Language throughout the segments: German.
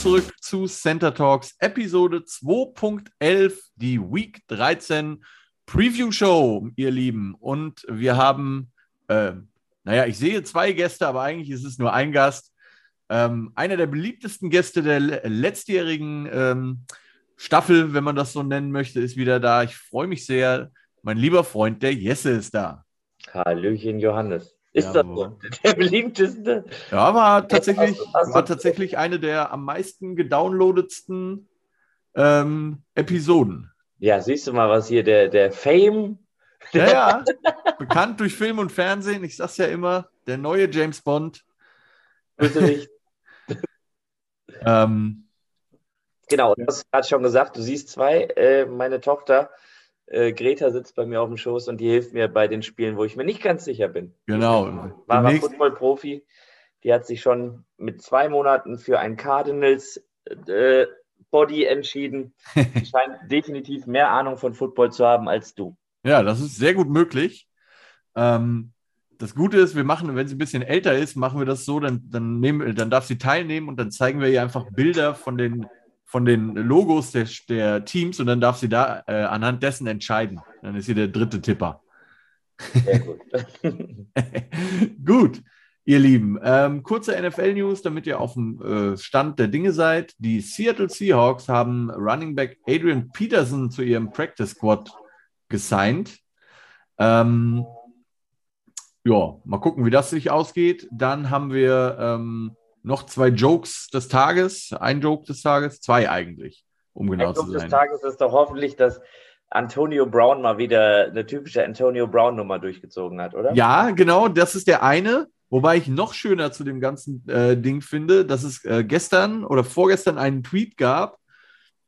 Zurück zu Center Talks Episode 2.11, die Week 13 Preview Show, ihr Lieben. Und wir haben, äh, naja, ich sehe zwei Gäste, aber eigentlich ist es nur ein Gast. Ähm, einer der beliebtesten Gäste der letztjährigen ähm, Staffel, wenn man das so nennen möchte, ist wieder da. Ich freue mich sehr. Mein lieber Freund, der Jesse ist da. Hallöchen, Johannes. Ist ja, das so? Der beliebteste? Ja, war tatsächlich, war tatsächlich eine der am meisten gedownloadetsten ähm, Episoden. Ja, siehst du mal, was hier der, der Fame. Ja, ja. Bekannt durch Film und Fernsehen. Ich sag's ja immer, der neue James Bond. Bitte nicht. ähm, genau, du hast gerade schon gesagt, du siehst zwei. Äh, meine Tochter äh, Greta sitzt bei mir auf dem Schoß und die hilft mir bei den Spielen, wo ich mir nicht ganz sicher bin. Genau. War Football-Profi. Die hat sich schon mit zwei Monaten für ein Cardinals äh, Body entschieden. Die scheint definitiv mehr Ahnung von Football zu haben als du. Ja, das ist sehr gut möglich. Ähm, das Gute ist, wir machen, wenn sie ein bisschen älter ist, machen wir das so, dann, dann, nehmen, dann darf sie teilnehmen und dann zeigen wir ihr einfach Bilder von den von den Logos der, der Teams und dann darf sie da äh, anhand dessen entscheiden. Dann ist sie der dritte Tipper. Sehr gut. gut, ihr Lieben. Ähm, kurze NFL-News, damit ihr auf dem äh, Stand der Dinge seid. Die Seattle Seahawks haben Running Back Adrian Peterson zu ihrem Practice Squad gesigned. Ähm, ja, mal gucken, wie das sich ausgeht. Dann haben wir ähm, noch zwei Jokes des Tages. Ein Joke des Tages, zwei eigentlich, um genau Ein zu Joke sein. des Tages ist doch hoffentlich, dass Antonio Brown mal wieder eine typische Antonio Brown-Nummer durchgezogen hat, oder? Ja, genau, das ist der eine. Wobei ich noch schöner zu dem ganzen äh, Ding finde, dass es äh, gestern oder vorgestern einen Tweet gab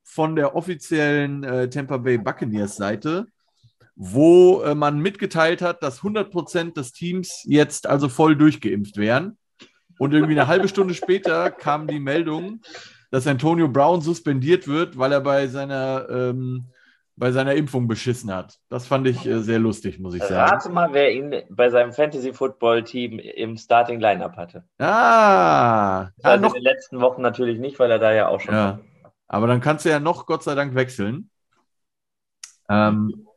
von der offiziellen äh, Tampa Bay Buccaneers Seite, wo äh, man mitgeteilt hat, dass 100% des Teams jetzt also voll durchgeimpft wären. Und irgendwie eine halbe Stunde später kam die Meldung, dass Antonio Brown suspendiert wird, weil er bei seiner, ähm, bei seiner Impfung beschissen hat. Das fand ich äh, sehr lustig, muss ich sagen. Rate mal, wer ihn bei seinem Fantasy-Football-Team im Starting-Lineup hatte. Ah! Also noch, in den letzten Wochen natürlich nicht, weil er da ja auch schon ja. Aber dann kannst du ja noch Gott sei Dank wechseln. Ähm,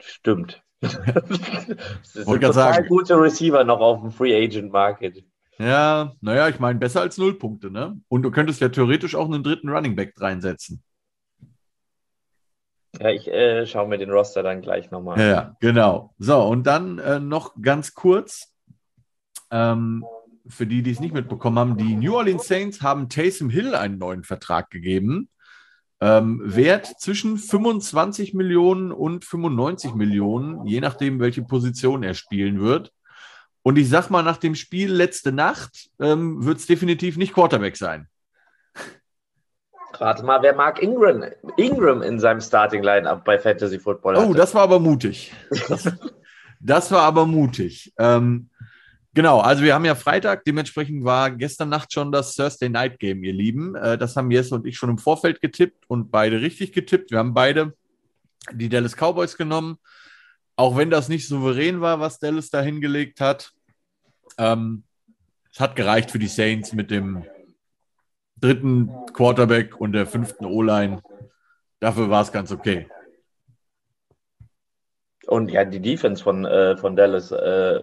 Stimmt. das ist ein total sagen. gute Receiver noch auf dem Free Agent Market. Ja, naja, ich meine, besser als null Punkte, ne? Und du könntest ja theoretisch auch einen dritten Running Back reinsetzen. Ja, ich äh, schaue mir den Roster dann gleich nochmal an. Ja, genau. So, und dann äh, noch ganz kurz, ähm, für die, die es nicht mitbekommen haben, die New Orleans Saints haben Taysom Hill einen neuen Vertrag gegeben. Ähm, Wert zwischen 25 Millionen und 95 Millionen, je nachdem, welche Position er spielen wird. Und ich sag mal, nach dem Spiel letzte Nacht ähm, wird es definitiv nicht Quarterback sein. Rate mal, wer Mark Ingram, Ingram in seinem Starting Line-Up bei Fantasy Football hatte. Oh, das war aber mutig. Das, das war aber mutig. Ähm, genau, also wir haben ja Freitag, dementsprechend war gestern Nacht schon das Thursday Night Game, ihr Lieben. Äh, das haben Jesse und ich schon im Vorfeld getippt und beide richtig getippt. Wir haben beide die Dallas Cowboys genommen. Auch wenn das nicht souverän war, was Dallas da hingelegt hat. Ähm, es hat gereicht für die Saints mit dem dritten Quarterback und der fünften O-Line. Dafür war es ganz okay. Und ja, die Defense von, äh, von Dallas, äh,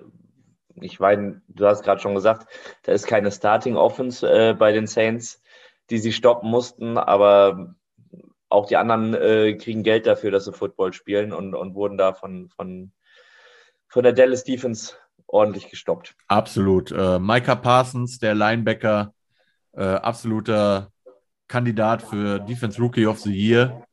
ich meine, du hast gerade schon gesagt, da ist keine Starting Offense äh, bei den Saints, die sie stoppen mussten, aber auch die anderen äh, kriegen Geld dafür, dass sie Football spielen und, und wurden da von, von, von der Dallas Defense ordentlich gestoppt. Absolut. Äh, Micah Parsons, der Linebacker, äh, absoluter Kandidat für Defense Rookie of the Year.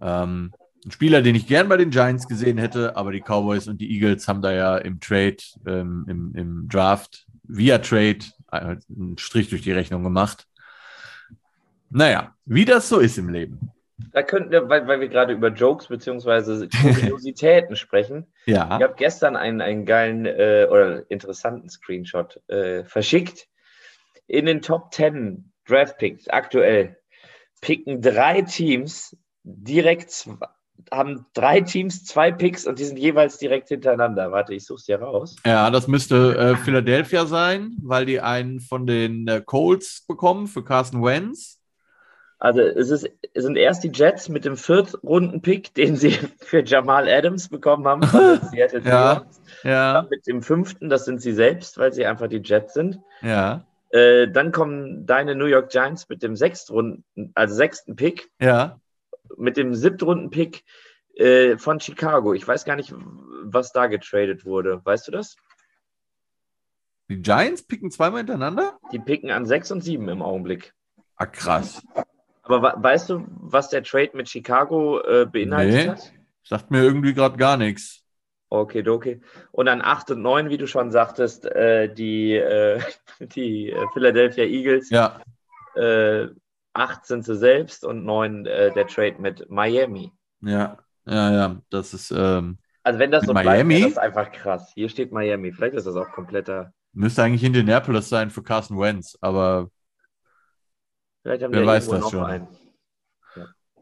Ähm, ein Spieler, den ich gern bei den Giants gesehen hätte, aber die Cowboys und die Eagles haben da ja im Trade, ähm, im, im Draft, via Trade, äh, einen Strich durch die Rechnung gemacht. Naja, wie das so ist im Leben. Da könnten wir, weil, weil wir gerade über Jokes bzw. Kuriositäten sprechen. Ja. Ich habe gestern einen, einen geilen äh, oder interessanten Screenshot äh, verschickt. In den Top 10 Draft Picks aktuell picken drei Teams direkt haben drei Teams zwei Picks und die sind jeweils direkt hintereinander. Warte, ich such's dir raus. Ja, das müsste äh, Philadelphia sein, weil die einen von den äh, Colts bekommen für Carson Wentz. Also es, ist, es sind erst die Jets mit dem Viertrunden-Pick, den sie für Jamal Adams bekommen haben. Seattle ja, ja. Dann mit dem fünften, das sind sie selbst, weil sie einfach die Jets sind. Ja. Äh, dann kommen deine New York Giants mit dem sechstrunden, also sechsten Pick. Ja. Mit dem siebtrunden-Pick äh, von Chicago. Ich weiß gar nicht, was da getradet wurde. Weißt du das? Die Giants picken zweimal hintereinander? Die picken an sechs und sieben im Augenblick. Ah, krass. Aber weißt du, was der Trade mit Chicago äh, beinhaltet nee, hat? Sagt mir irgendwie gerade gar nichts. Okay, okay. Und dann 8 und 9, wie du schon sagtest, äh, die, äh, die äh, Philadelphia Eagles. Ja. Äh, 8 sind sie selbst und 9 äh, der Trade mit Miami. Ja, ja, ja. Das ist. Ähm, also, wenn das so Miami? bleibt, ist das einfach krass. Hier steht Miami. Vielleicht ist das auch kompletter. Müsste eigentlich Indianapolis sein für Carson Wentz, aber Vielleicht haben Wer weiß das schon. Einen.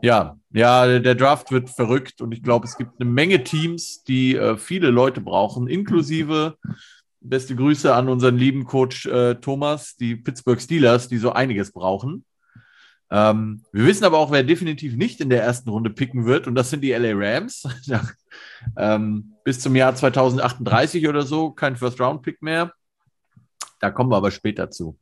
Ja. ja, der Draft wird verrückt und ich glaube, es gibt eine Menge Teams, die äh, viele Leute brauchen, inklusive beste Grüße an unseren lieben Coach äh, Thomas, die Pittsburgh Steelers, die so einiges brauchen. Ähm, wir wissen aber auch, wer definitiv nicht in der ersten Runde picken wird, und das sind die LA Rams. ähm, bis zum Jahr 2038 oder so kein First-Round-Pick mehr. Da kommen wir aber später zu.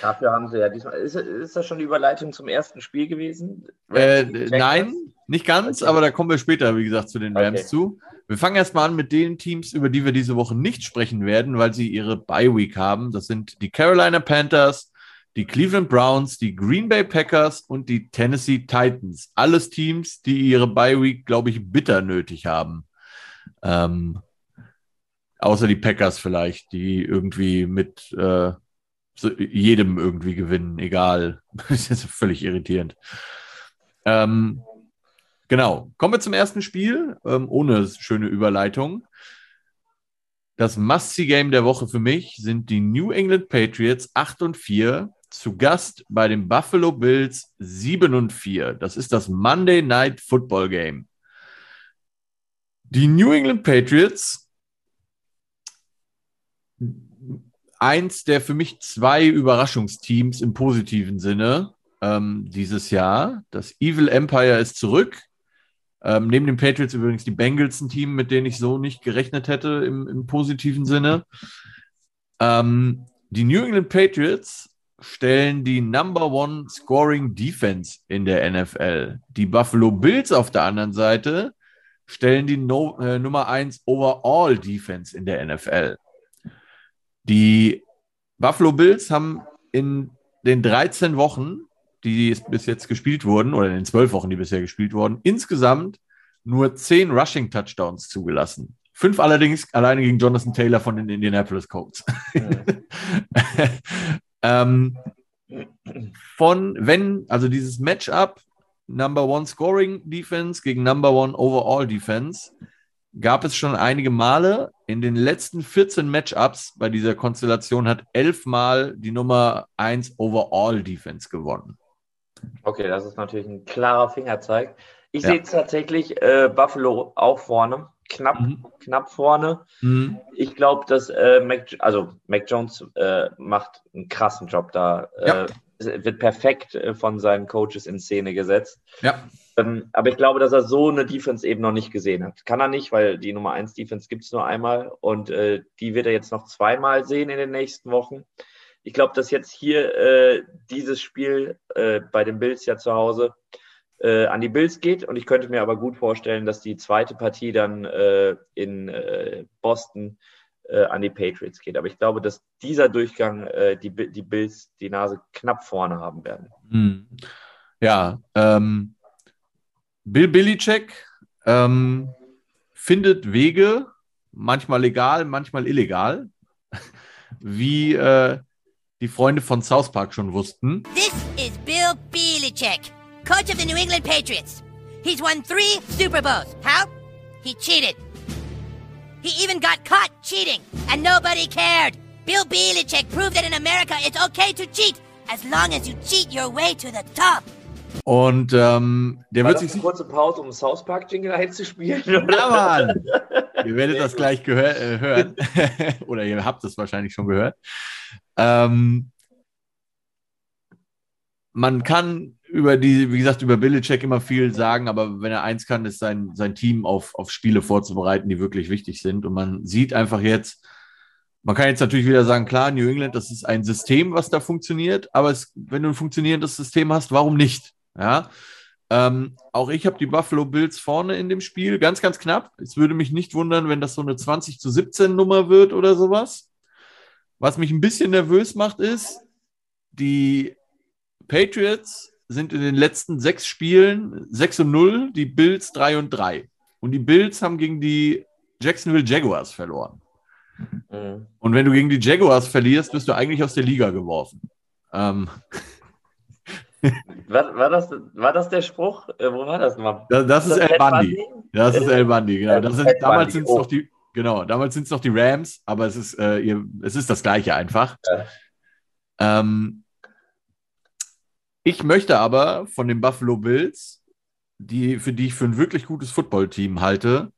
Dafür haben sie ja diesmal. Ist, ist das schon die Überleitung zum ersten Spiel gewesen? Äh, nein, nicht ganz, okay. aber da kommen wir später, wie gesagt, zu den Rams okay. zu. Wir fangen erstmal an mit den Teams, über die wir diese Woche nicht sprechen werden, weil sie ihre Bye Week haben. Das sind die Carolina Panthers, die Cleveland Browns, die Green Bay Packers und die Tennessee Titans. Alles Teams, die ihre Bye Week, glaube ich, bitter nötig haben. Ähm, außer die Packers vielleicht, die irgendwie mit äh, so jedem irgendwie gewinnen, egal. das ist völlig irritierend. Ähm, genau. Kommen wir zum ersten Spiel, ähm, ohne schöne Überleitung. Das Must-See-Game der Woche für mich sind die New England Patriots 8 und 4 zu Gast bei den Buffalo Bills 7 und 4. Das ist das Monday Night Football Game. Die New England Patriots eins der für mich zwei Überraschungsteams im positiven Sinne ähm, dieses Jahr. Das Evil Empire ist zurück. Ähm, neben den Patriots übrigens die Bengals ein Team, mit denen ich so nicht gerechnet hätte im, im positiven Sinne. Ähm, die New England Patriots stellen die Number One Scoring Defense in der NFL. Die Buffalo Bills auf der anderen Seite stellen die no, äh, Nummer 1 Overall Defense in der NFL. Die Buffalo Bills haben in den 13 Wochen, die bis jetzt gespielt wurden, oder in den 12 Wochen, die bisher gespielt wurden, insgesamt nur 10 Rushing Touchdowns zugelassen. Fünf allerdings alleine gegen Jonathan Taylor von den Indianapolis Colts. Ja. ähm, von, wenn, also dieses Matchup Number One Scoring Defense gegen Number One Overall Defense, gab es schon einige Male. In den letzten 14 Matchups bei dieser Konstellation hat elfmal die Nummer 1 Overall Defense gewonnen. Okay, das ist natürlich ein klarer Fingerzeig. Ich ja. sehe tatsächlich äh, Buffalo auch vorne, knapp, mhm. knapp vorne. Mhm. Ich glaube, dass äh, Mac, also Mac Jones äh, macht einen krassen Job da. Ja. Wird perfekt äh, von seinen Coaches in Szene gesetzt. Ja. Ähm, aber ich glaube, dass er so eine Defense eben noch nicht gesehen hat. Kann er nicht, weil die Nummer 1 Defense gibt es nur einmal und äh, die wird er jetzt noch zweimal sehen in den nächsten Wochen. Ich glaube, dass jetzt hier äh, dieses Spiel äh, bei den Bills ja zu Hause an die Bills geht und ich könnte mir aber gut vorstellen, dass die zweite Partie dann in Boston an die Patriots geht. Aber ich glaube, dass dieser Durchgang die, die Bills die Nase knapp vorne haben werden. Hm. Ja, ähm, Bill Belichick ähm, findet Wege, manchmal legal, manchmal illegal, wie äh, die Freunde von South Park schon wussten. This is Bill Belichick, coach of the New England Patriots. He's won three Super Bowls. How? He cheated. He even got caught cheating, and nobody cared. Bill Belichick proved that in America it's okay to cheat as long as you cheat your way to the top. Und ähm, der War wird sich eine kurze Pause, um South Park Jingle einzuspielen? Ja, Oder? Mann! Ihr werdet das gleich gehör äh, hören. Oder ihr habt es wahrscheinlich schon gehört. Ähm, man kann über die, wie gesagt, über Belichick immer viel sagen, aber wenn er eins kann, ist sein, sein Team auf, auf Spiele vorzubereiten, die wirklich wichtig sind. Und man sieht einfach jetzt, man kann jetzt natürlich wieder sagen, klar, New England, das ist ein System, was da funktioniert, aber es, wenn du ein funktionierendes System hast, warum nicht? Ja. Ähm, auch ich habe die Buffalo Bills vorne in dem Spiel, ganz, ganz knapp. Es würde mich nicht wundern, wenn das so eine 20 zu 17 Nummer wird oder sowas. Was mich ein bisschen nervös macht, ist, die Patriots sind in den letzten sechs Spielen 6 und 0, die Bills 3 und 3. Und die Bills haben gegen die Jacksonville Jaguars verloren. Mhm. Und wenn du gegen die Jaguars verlierst, bist du eigentlich aus der Liga geworfen. Ähm, War, war, das, war das der Spruch? Äh, wo war das mal? das, das ist El Bundy. Bundy? Das ist El Bundy, genau. Das sind, damals sind es oh. noch die, genau, damals sind es noch die Rams, aber es ist, äh, ihr, es ist das Gleiche einfach. Ja. Ähm, ich möchte aber von den Buffalo Bills, die, für die ich für ein wirklich gutes Footballteam halte,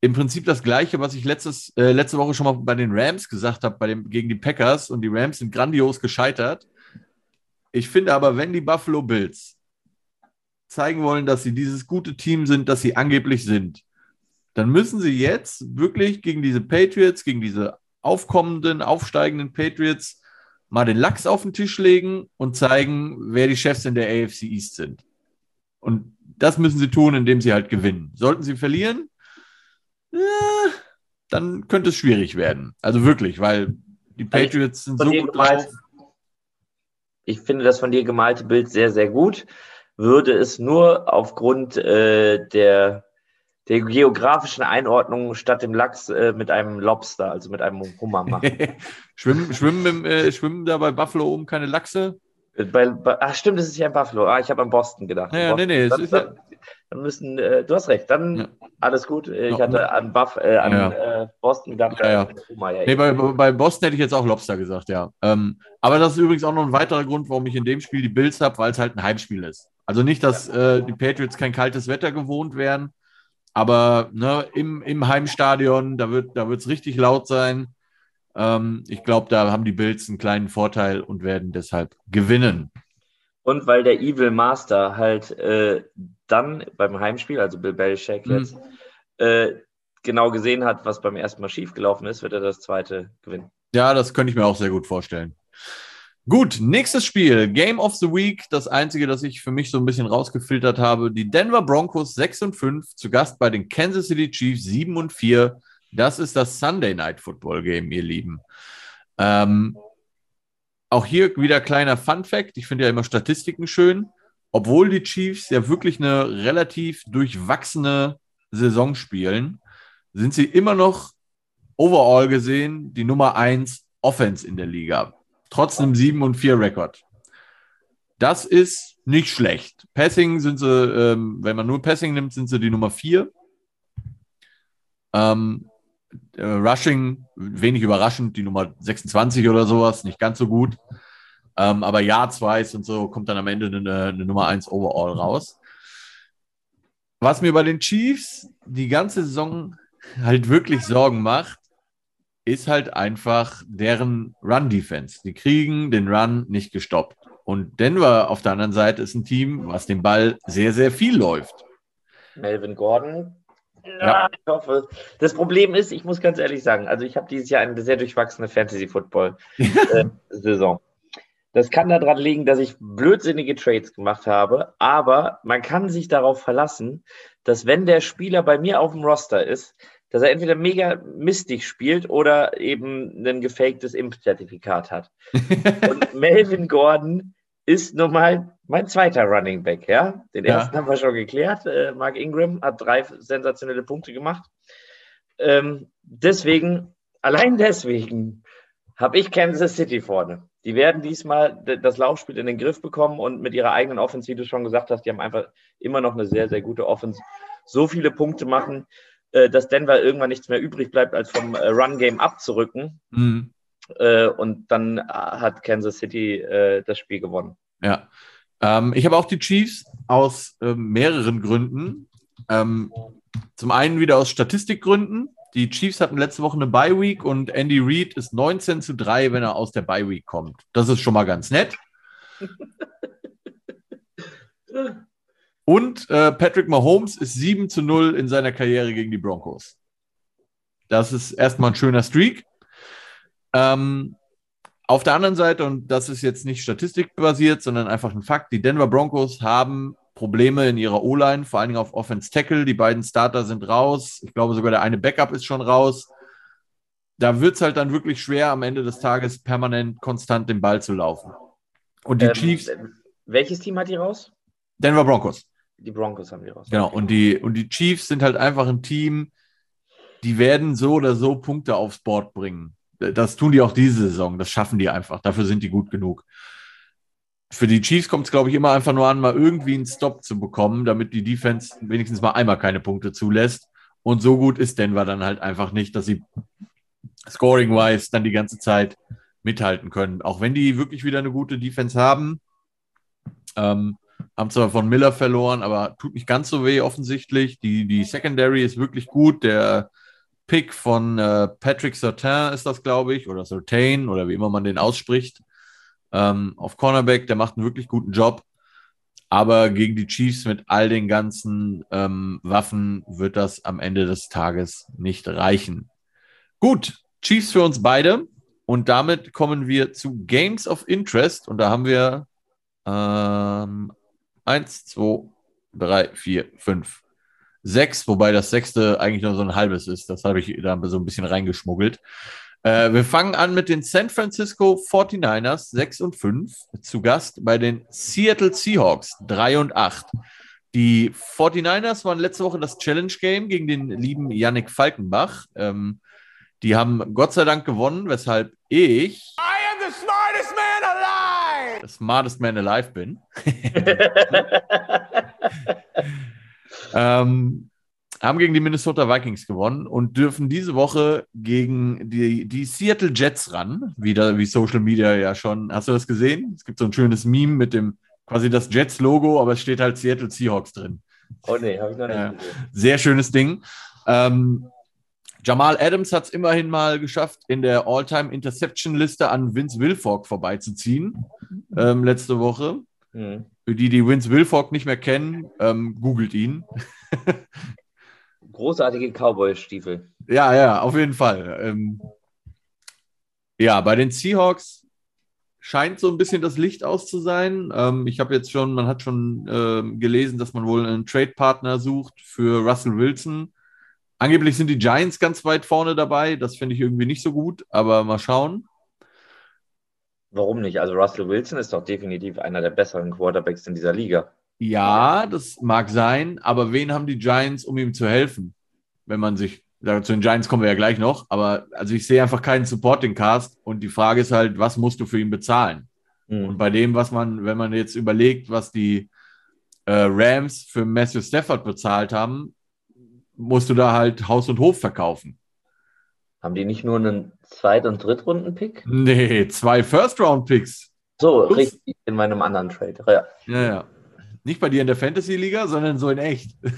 im Prinzip das Gleiche, was ich letztes, äh, letzte Woche schon mal bei den Rams gesagt habe, gegen die Packers. Und die Rams sind grandios gescheitert. Ich finde aber, wenn die Buffalo Bills zeigen wollen, dass sie dieses gute Team sind, das sie angeblich sind, dann müssen sie jetzt wirklich gegen diese Patriots, gegen diese aufkommenden, aufsteigenden Patriots mal den Lachs auf den Tisch legen und zeigen, wer die Chefs in der AFC East sind. Und das müssen sie tun, indem sie halt gewinnen. Sollten sie verlieren, äh, dann könnte es schwierig werden. Also wirklich, weil die Also Patriots sind von so gut drauf. Ich finde das von dir gemalte Bild sehr, sehr gut. Würde es nur aufgrund äh, der, der geografischen Einordnung statt dem Lachs äh, mit einem Lobster, also mit einem Hummer machen. schwimmen, schwimmen, im, äh, schwimmen da bei Buffalo oben keine Lachse? bei, bei, ach stimmt, das ist ja in Buffalo. Ah, ich habe an Boston gedacht. Ja, Boston. nee, nee, dann, dann, dann müssen, äh, du hast recht, dann Ja. alles gut. Äh, Ich Ja. hatte an, Buff, äh, an Ja. äh, Boston gedacht. Ja, ja. ja Nee, bei, bei Boston hätte ich jetzt auch Lobster gesagt, ja. Ähm, aber das ist übrigens auch noch ein weiterer Grund, warum ich in dem Spiel die Bills habe, weil es halt ein Heimspiel ist. Also nicht, dass äh, die Patriots kein kaltes Wetter gewohnt wären, aber ne, im, im Heimstadion, da wird da es richtig laut sein. Ähm, ich glaube, da haben die Bills einen kleinen Vorteil und werden deshalb gewinnen. Und weil der Evil Master halt äh, dann beim Heimspiel, also Bill Belichick Mhm. jetzt, äh, genau gesehen hat, was beim ersten Mal schiefgelaufen ist, wird er das zweite gewinnen. Ja, das könnte ich mir auch sehr gut vorstellen. Gut, nächstes Spiel, Game of the Week. Das einzige, das ich für mich so ein bisschen rausgefiltert habe. Die Denver Broncos 6 und 5, zu Gast bei den Kansas City Chiefs 7 und 4. Das ist das Sunday Night Football Game, ihr Lieben. Ähm, auch hier wieder kleiner Fun Fact. Ich finde ja immer Statistiken schön. Obwohl die Chiefs ja wirklich eine relativ durchwachsene Saison spielen, sind sie immer noch overall gesehen die Nummer 1 Offense in der Liga. Trotz einem 7 und 4 Rekord. Das ist nicht schlecht. Passing sind sie, ähm, wenn man nur Passing nimmt, sind sie die Nummer 4. Ähm, äh, Rushing, wenig überraschend, die Nummer 26 oder sowas, nicht ganz so gut. Ähm, aber Yards-wise und so kommt dann am Ende eine, eine Nummer 1 overall raus. Was mir bei den Chiefs die ganze Saison halt wirklich Sorgen macht, ist halt einfach deren Run-Defense. Die kriegen den Run nicht gestoppt. Und Denver auf der anderen Seite ist ein Team, was den Ball sehr, sehr viel läuft. Melvin Gordon. Ja. ich hoffe. Das Problem ist, ich muss ganz ehrlich sagen, also ich habe dieses Jahr eine sehr durchwachsene Fantasy-Football-Saison. das kann daran liegen, dass ich blödsinnige Trades gemacht habe, aber man kann sich darauf verlassen, dass wenn der Spieler bei mir auf dem Roster ist, dass er entweder mega mistig spielt oder eben ein gefaktes Impfzertifikat hat. Und Melvin Gordon ist nun mal mein zweiter Running Back, ja. Den Ja. ersten haben wir schon geklärt. Äh, Mark Ingram hat drei sensationelle Punkte gemacht. Ähm, deswegen, allein deswegen, habe ich Kansas City vorne. Die werden diesmal das Laufspiel in den Griff bekommen und mit ihrer eigenen Offense, wie du schon gesagt hast, die haben einfach immer noch eine sehr, sehr gute Offense. So viele Punkte machen, äh, dass Denver irgendwann nichts mehr übrig bleibt, als vom äh, Run-Game abzurücken. Mhm. Äh, und dann hat Kansas City das Spiel gewonnen. Ja. Ähm, ich habe auch die Chiefs aus äh, mehreren Gründen. Ähm, zum einen wieder aus Statistikgründen. Die Chiefs hatten letzte Woche eine Bye Week und Andy Reid ist 19 zu 3, wenn er aus der Bye Week kommt. Das ist schon mal ganz nett. Und äh, Patrick Mahomes ist 7 zu 0 in seiner Karriere gegen die Broncos. Das ist erstmal ein schöner Streak. Ähm, auf der anderen Seite, und das ist jetzt nicht statistikbasiert, sondern einfach ein Fakt, die Denver Broncos haben Probleme in ihrer O-Line, vor allen Dingen auf Offense Tackle. Die beiden Starter sind raus. Ich glaube sogar der eine Backup ist schon raus. Da wird es halt dann wirklich schwer, am Ende des Tages permanent konstant den Ball zu laufen. Und die ähm, Chiefs. Welches Team hat die raus? Denver Broncos. Die Broncos haben die raus. Genau. Und die, und die Chiefs sind halt einfach ein Team, die werden so oder so Punkte aufs Board bringen. Das tun die auch diese Saison. Das schaffen die einfach. Dafür sind die gut genug für die Chiefs kommt es, glaube ich, immer einfach nur an, mal irgendwie einen Stop zu bekommen, damit die Defense wenigstens mal einmal keine Punkte zulässt. Und so gut ist Denver dann halt einfach nicht, dass sie scoring-wise dann die ganze Zeit mithalten können. Auch wenn die wirklich wieder eine gute Defense haben. Ähm, haben zwar von Miller verloren, aber tut nicht ganz so weh offensichtlich. Die, die Secondary ist wirklich gut. Der Pick von äh, Patrick Sertain ist das, glaube ich, oder Sertain oder wie immer man den ausspricht ähm, auf Cornerback. Der macht einen wirklich guten Job. Aber gegen die Chiefs mit all den ganzen ähm, Waffen wird das am Ende des Tages nicht reichen. Gut, Chiefs für uns beide. Und damit kommen wir zu Games of Interest. Und da haben wir ähm, eins, zwei, drei, vier, fünf, sechs, wobei das sechste eigentlich nur so ein halbes ist. Das habe ich da so ein bisschen reingeschmuggelt. Äh, wir fangen an mit den San Francisco 49ers 6 und 5 zu Gast bei den Seattle Seahawks 3 und 8. Die 49ers waren letzte Woche das Challenge Game gegen den lieben Yannick Falkenbach. Ähm, die haben Gott sei Dank gewonnen, weshalb ich I smartest man alive bin. ähm, haben gegen die Minnesota Vikings gewonnen und dürfen diese Woche gegen die, die Seattle Jets ran, wieder wie Social Media ja schon. Hast du das gesehen? Es gibt so ein schönes Meme mit dem quasi das Jets-Logo, aber es steht halt Seattle Seahawks drin. Oh nee, habe ich noch nicht gesehen. Sehr schönes Ding. Ähm, Jamal Adams hat es immerhin mal geschafft, in der All-Time-Interception-Liste an Vince Wilfork vorbeizuziehen, ähm, letzte Woche. Mhm. Für die, die Vince Wilfork nicht mehr kennen, ähm, googelt ihn. Großartige Cowboy-Stiefel. Ja, ja, auf jeden Fall. Ähm, ja, bei den Seahawks scheint so ein bisschen das Licht aus zu sein. Ähm, ich habe jetzt schon, man hat schon ähm, gelesen, dass man wohl einen Trade-Partner sucht für Russell Wilson. Angeblich sind die Giants ganz weit vorne dabei. Das finde ich irgendwie nicht so gut, aber mal schauen. Warum nicht? Also Russell Wilson ist doch definitiv einer der besseren Quarterbacks in dieser Liga. Ja, das mag sein, aber wen haben die Giants, um ihm zu helfen? Wenn man sich, zu den Giants kommen wir ja gleich noch, aber also ich sehe einfach keinen Supporting Cast und die Frage ist halt, was musst du für ihn bezahlen? Mhm. Und bei dem, was man, wenn man jetzt überlegt, was die äh, Rams für Matthew Stafford bezahlt haben, musst du da halt Haus und Hof verkaufen. Haben die nicht nur einen Zweit- und Drittrunden-Pick? Nee, zwei First-Round-Picks. So, richtig in meinem anderen Trade. Ja, ja. ja. Nicht bei dir in der Fantasy-Liga, sondern so in echt.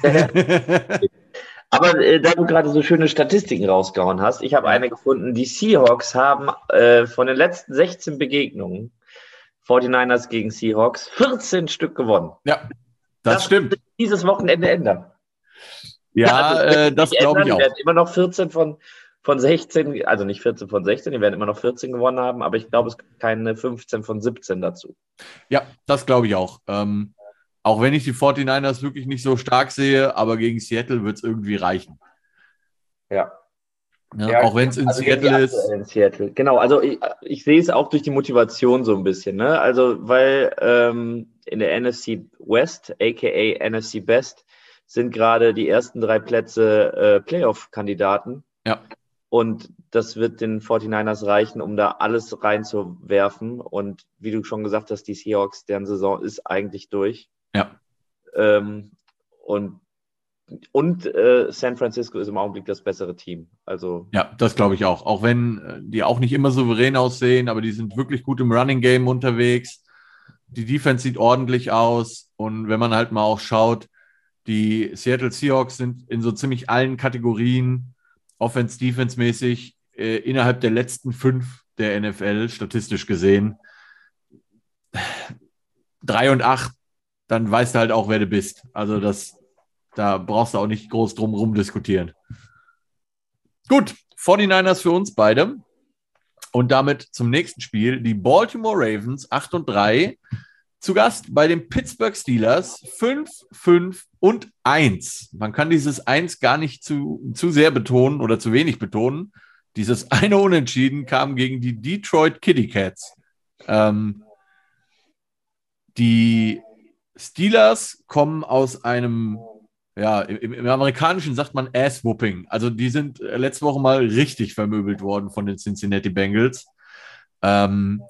Aber äh, da du gerade so schöne Statistiken rausgehauen hast, ich habe eine gefunden. Die Seahawks haben äh, von den letzten 16 Begegnungen 49ers gegen Seahawks 14 Stück gewonnen. Ja, das, das stimmt. Dieses Wochenende ändern. Ja, ja also, äh, das glaube ich auch. Die werden immer noch 14 von, von 16, also nicht 14 von 16, die werden immer noch 14 gewonnen haben, aber ich glaube, es gibt keine 15 von 17 dazu. Ja, das glaube ich auch. Ähm, auch wenn ich die 49ers wirklich nicht so stark sehe, aber gegen Seattle wird es irgendwie reichen. Ja. ja, ja auch wenn es in also Seattle ist. In Seattle. Genau, also ich, ich, sehe es auch durch die Motivation so ein bisschen. Ne? Also, weil ähm, in der NFC West, aka NFC Best, sind gerade die ersten drei Plätze äh, Playoff-Kandidaten. Ja. Und das wird den 49ers reichen, um da alles reinzuwerfen. Und wie du schon gesagt hast, die Seahawks, deren Saison ist eigentlich durch. Ja. Ähm, und und äh, San Francisco ist im Augenblick das bessere Team. Also ja, das glaube ich auch. Auch wenn äh, die auch nicht immer souverän aussehen, aber die sind wirklich gut im Running Game unterwegs. die Defense sieht ordentlich aus. Und wenn man halt mal auch schaut, die Seattle Seahawks sind in so ziemlich allen Kategorien, Offense, Defense-mäßig, äh, innerhalb der letzten fünf der NFL, statistisch gesehen. Drei und acht, dann weißt du halt auch, wer du bist. Also das, da brauchst du auch nicht groß drum rum diskutieren. Gut, 49ers für uns beide. Und damit zum nächsten Spiel. Die Baltimore Ravens 8 und 3 zu Gast bei den Pittsburgh Steelers 5, 5 und 1. Man kann dieses 1 gar nicht zu, zu sehr betonen oder zu wenig betonen. Dieses eine Unentschieden kam gegen die Detroit Kitty Cats. Ähm, die Steelers kommen aus einem, ja, im, im Amerikanischen sagt man Ass-Whooping. Also die sind letzte Woche mal richtig vermöbelt worden von den Cincinnati Bengals. Ähm,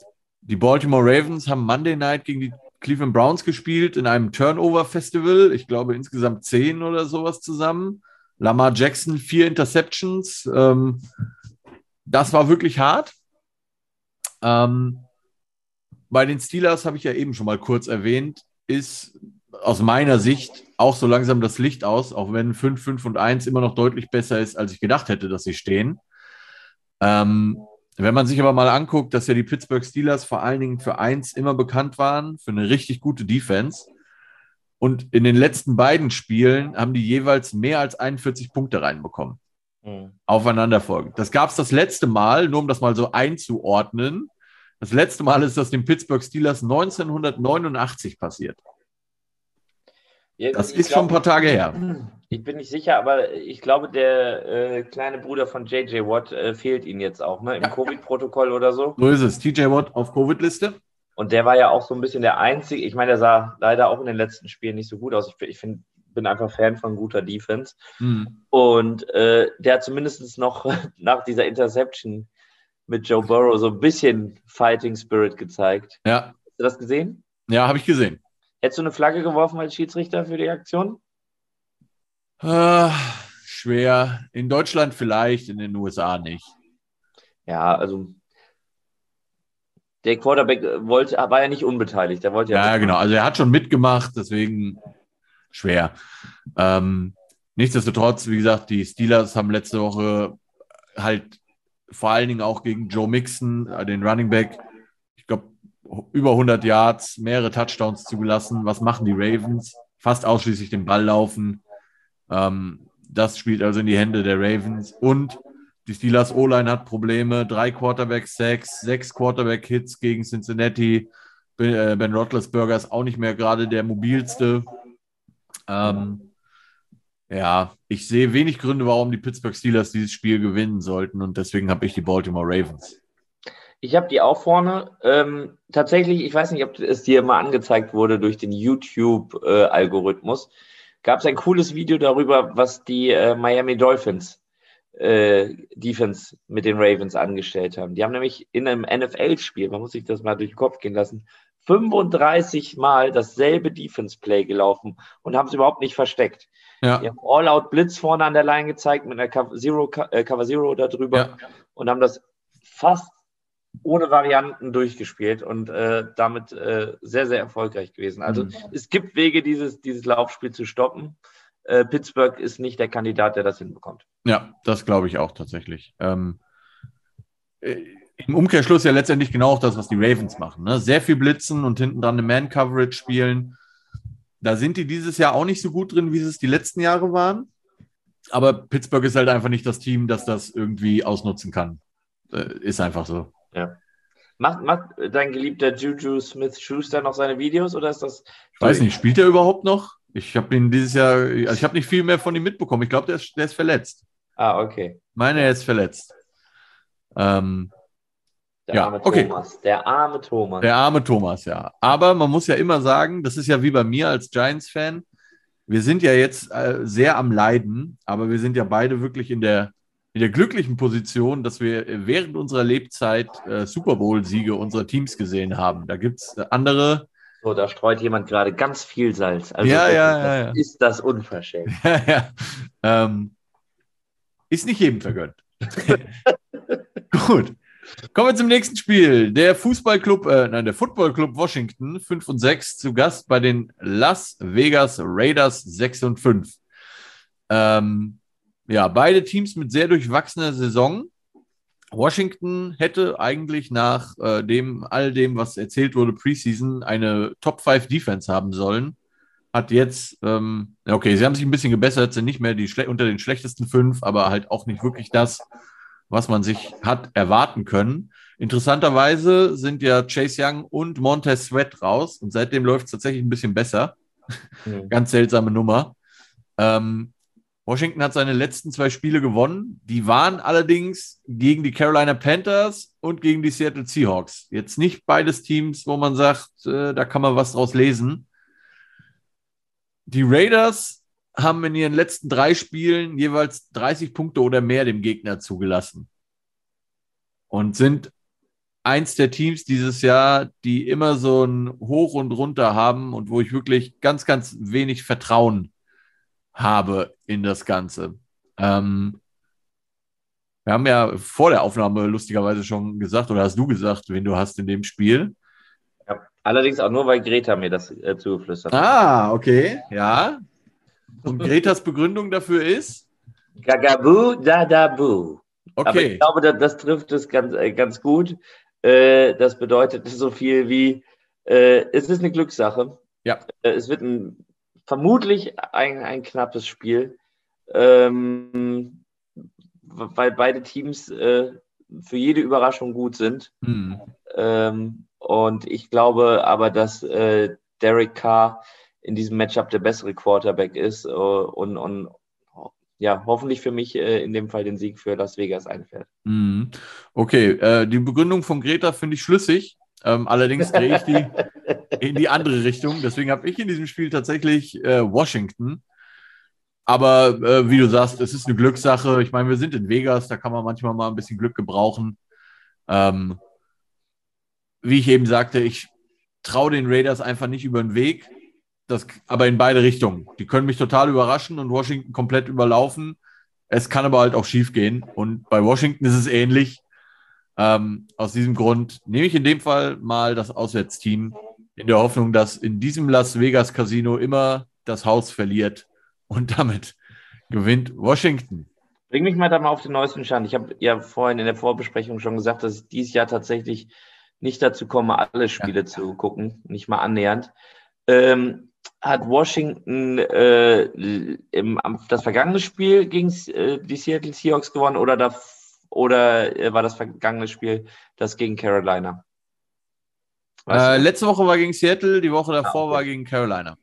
die Baltimore Ravens haben Monday Night gegen die Cleveland Browns gespielt in einem Turnover-Festival. Ich glaube insgesamt zehn oder sowas zusammen. Lamar Jackson, vier Interceptions. Ähm, das war wirklich hart. Ähm, bei den Steelers habe ich ja eben schon mal kurz erwähnt, ist aus meiner Sicht auch so langsam das Licht aus, auch wenn 5, 5 und 1 immer noch deutlich besser ist, als ich gedacht hätte, dass sie stehen. Ähm, wenn man sich aber mal anguckt, dass ja die Pittsburgh Steelers vor allen Dingen für eins immer bekannt waren, für eine richtig gute Defense. Und in den letzten beiden Spielen haben die jeweils mehr als 41 Punkte reinbekommen. Mhm. Aufeinanderfolgend. Das gab es das letzte Mal, nur um das mal so einzuordnen. Das letzte Mal ist das den Pittsburgh Steelers 1989 passiert. Das ist glaub, schon ein paar Tage her. Ich bin nicht sicher, aber ich glaube, der äh, kleine Bruder von JJ Watt äh, fehlt ihnen jetzt auch, ne? Im ja. Covid-Protokoll oder so. So ist es. TJ Watt auf Covid-Liste. Und der war ja auch so ein bisschen der Einzige. Ich meine, der sah leider auch in den letzten Spielen nicht so gut aus. Ich, ich find, bin einfach Fan von guter Defense. Mhm. Und äh, der hat zumindest noch nach dieser Interception mit Joe Burrow so ein bisschen Fighting Spirit gezeigt. Ja. Hast du das gesehen? Ja, habe ich gesehen. Hättest du eine Flagge geworfen als Schiedsrichter für die Aktion? Äh, schwer. In Deutschland vielleicht, in den USA nicht. Ja, also der Quarterback wollte, war ja nicht unbeteiligt. Er wollte ja, ja genau. Also er hat schon mitgemacht, deswegen schwer. Ähm, nichtsdestotrotz, wie gesagt, die Steelers haben letzte Woche halt vor allen Dingen auch gegen Joe Mixon, äh, den Running Back, über 100 Yards, mehrere Touchdowns zugelassen. Was machen die Ravens? Fast ausschließlich den Ball laufen. Ähm, das spielt also in die Hände der Ravens. Und die Steelers O-Line hat Probleme. Drei Quarterback-Sacks, sechs Quarterback-Hits gegen Cincinnati. Ben, äh, ben Roethlisberger ist auch nicht mehr gerade der mobilste. Ähm, ja, ich sehe wenig Gründe, warum die Pittsburgh Steelers dieses Spiel gewinnen sollten. Und deswegen habe ich die Baltimore Ravens. Ich habe die auch vorne. Ähm, tatsächlich, ich weiß nicht, ob es dir mal angezeigt wurde durch den YouTube-Algorithmus. Äh, Gab es ein cooles Video darüber, was die äh, Miami Dolphins äh, Defense mit den Ravens angestellt haben. Die haben nämlich in einem NFL-Spiel, man muss sich das mal durch den Kopf gehen lassen, 35 Mal dasselbe Defense-Play gelaufen und haben es überhaupt nicht versteckt. Ja. Die haben All-Out-Blitz vorne an der Line gezeigt mit einer Cover Zero, äh, Cover Zero da drüber ja. und haben das fast ohne Varianten durchgespielt und äh, damit äh, sehr, sehr erfolgreich gewesen. Also mhm. es gibt Wege, dieses, dieses Laufspiel zu stoppen. Äh, Pittsburgh ist nicht der Kandidat, der das hinbekommt. Ja, das glaube ich auch tatsächlich. Ähm, äh, Im Umkehrschluss ja letztendlich genau auch das, was die Ravens machen. Ne? Sehr viel blitzen und hinten dran eine Man-Coverage spielen. Da sind die dieses Jahr auch nicht so gut drin, wie es die letzten Jahre waren. Aber Pittsburgh ist halt einfach nicht das Team, das das irgendwie ausnutzen kann. Äh, ist einfach so. Ja. Macht, macht dein geliebter Juju Smith-Schuster noch seine Videos oder ist das. Ich weiß nicht, spielt er überhaupt noch? Ich habe ihn dieses Jahr, also ich habe nicht viel mehr von ihm mitbekommen. Ich glaube, der ist, der ist verletzt. Ah, okay. Meine, er ist verletzt. Ähm, der ja, arme okay. Thomas. Der arme Thomas. Der arme Thomas, ja. Aber man muss ja immer sagen, das ist ja wie bei mir als Giants-Fan. Wir sind ja jetzt äh, sehr am Leiden, aber wir sind ja beide wirklich in der in der glücklichen Position, dass wir während unserer Lebzeit äh, Super Bowl-Siege unserer Teams gesehen haben. Da gibt es andere. So, da streut jemand gerade ganz viel Salz. Also ja, ja, ist, ja, ja. Ist das unverschämt? Ja, ja. Ähm, ist nicht jedem vergönnt. Gut. Kommen wir zum nächsten Spiel. Der Fußballclub, äh, nein, der Footballclub Washington 5 und 6 zu Gast bei den Las Vegas Raiders 6 und 5. Ähm, ja, beide Teams mit sehr durchwachsener Saison. Washington hätte eigentlich nach äh, dem, all dem, was erzählt wurde, Preseason, eine Top 5 Defense haben sollen. Hat jetzt, ähm, okay, sie haben sich ein bisschen gebessert, sind nicht mehr die unter den schlechtesten fünf, aber halt auch nicht wirklich das, was man sich hat erwarten können. Interessanterweise sind ja Chase Young und Montez Sweat raus und seitdem läuft es tatsächlich ein bisschen besser. Mhm. Ganz seltsame Nummer. Ähm, Washington hat seine letzten zwei Spiele gewonnen. Die waren allerdings gegen die Carolina Panthers und gegen die Seattle Seahawks. Jetzt nicht beides Teams, wo man sagt, äh, da kann man was draus lesen. Die Raiders haben in ihren letzten drei Spielen jeweils 30 Punkte oder mehr dem Gegner zugelassen. Und sind eins der Teams dieses Jahr, die immer so ein Hoch und Runter haben und wo ich wirklich ganz, ganz wenig Vertrauen habe in das Ganze. Ähm, wir haben ja vor der Aufnahme lustigerweise schon gesagt, oder hast du gesagt, wen du hast in dem Spiel? Ja, allerdings auch nur, weil Greta mir das äh, zugeflüstert hat. Ah, okay, ja. Und Gretas Begründung dafür ist? Gagabu, Dadabu. Okay. Aber ich glaube, das, das trifft es ganz, äh, ganz gut. Äh, das bedeutet so viel wie, äh, es ist eine Glückssache. Ja. Äh, es wird ein vermutlich ein, ein knappes Spiel, ähm, weil beide Teams äh, für jede Überraschung gut sind. Mhm. Ähm, und ich glaube aber, dass äh, Derek Carr in diesem Matchup der bessere Quarterback ist äh, und, und ja, hoffentlich für mich äh, in dem Fall den Sieg für Las Vegas einfährt. Mhm. Okay, äh, die Begründung von Greta finde ich schlüssig. Ähm, allerdings drehe ich die in die andere Richtung. Deswegen habe ich in diesem Spiel tatsächlich äh, Washington. Aber äh, wie du sagst, es ist eine Glückssache. Ich meine, wir sind in Vegas, da kann man manchmal mal ein bisschen Glück gebrauchen. Ähm, wie ich eben sagte, ich traue den Raiders einfach nicht über den Weg. Das, aber in beide Richtungen. Die können mich total überraschen und Washington komplett überlaufen. Es kann aber halt auch schief gehen. Und bei Washington ist es ähnlich. Ähm, aus diesem Grund nehme ich in dem Fall mal das Auswärtsteam in der Hoffnung, dass in diesem Las Vegas Casino immer das Haus verliert und damit gewinnt Washington. Bring mich mal da mal auf den neuesten Stand. Ich habe ja vorhin in der Vorbesprechung schon gesagt, dass ich dieses Jahr tatsächlich nicht dazu komme, alle Spiele ja. zu gucken, nicht mal annähernd. Ähm, hat Washington äh, im, das vergangene Spiel gegen äh, die Seattle Seahawks gewonnen oder davor? Oder äh, war das vergangene Spiel das gegen Carolina? Äh, letzte Woche war gegen Seattle, die Woche davor ah, okay. war gegen Carolina.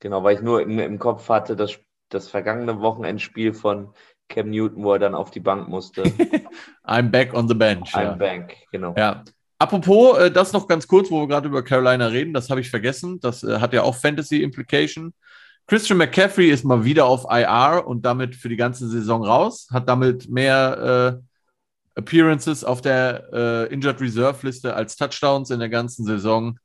Genau, weil ich nur im, im Kopf hatte, das, das vergangene Wochenendspiel von Cam Newton, wo er dann auf die Bank musste. I'm back on the bench. I'm ja. back, genau. Ja. Apropos, äh, das noch ganz kurz, wo wir gerade über Carolina reden, das habe ich vergessen. Das äh, hat ja auch Fantasy Implication. Christian McCaffrey ist mal wieder auf IR und damit für die ganze Saison raus, hat damit mehr Appearances auf der äh, Injured Reserve Liste als Touchdowns in der ganzen Saison.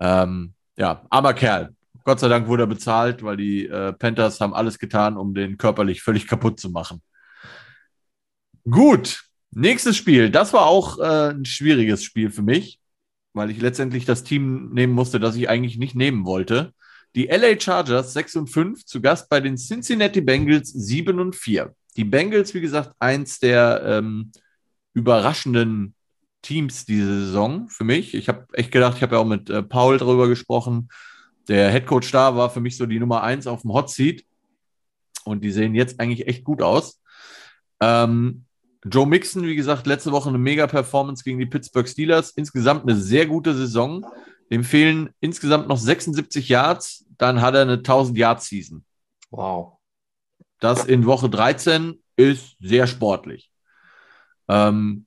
Ähm, ja, armer Kerl. Gott sei Dank wurde er bezahlt, weil die äh, Panthers haben alles getan, um den körperlich völlig kaputt zu machen. Gut, nächstes Spiel. Das war auch äh, ein schwieriges Spiel für mich, weil ich letztendlich das Team nehmen musste, das ich eigentlich nicht nehmen wollte. Die LA Chargers 6 und 5 zu Gast bei den Cincinnati Bengals 7 und 4. Die Bengals, wie gesagt, eins der ähm, überraschenden Teams diese Saison für mich. Ich habe echt gedacht, ich habe ja auch mit äh, Paul darüber gesprochen. Der Headcoach da war für mich so die Nummer eins auf dem Hot Seat. Und die sehen jetzt eigentlich echt gut aus. Ähm, Joe Mixon, wie gesagt, letzte Woche eine Mega-Performance gegen die Pittsburgh Steelers. Insgesamt eine sehr gute Saison. Dem fehlen insgesamt noch 76 Yards. Dann hat er eine 1000-Yard-Season. Wow. Das in Woche 13 ist sehr sportlich. Ähm,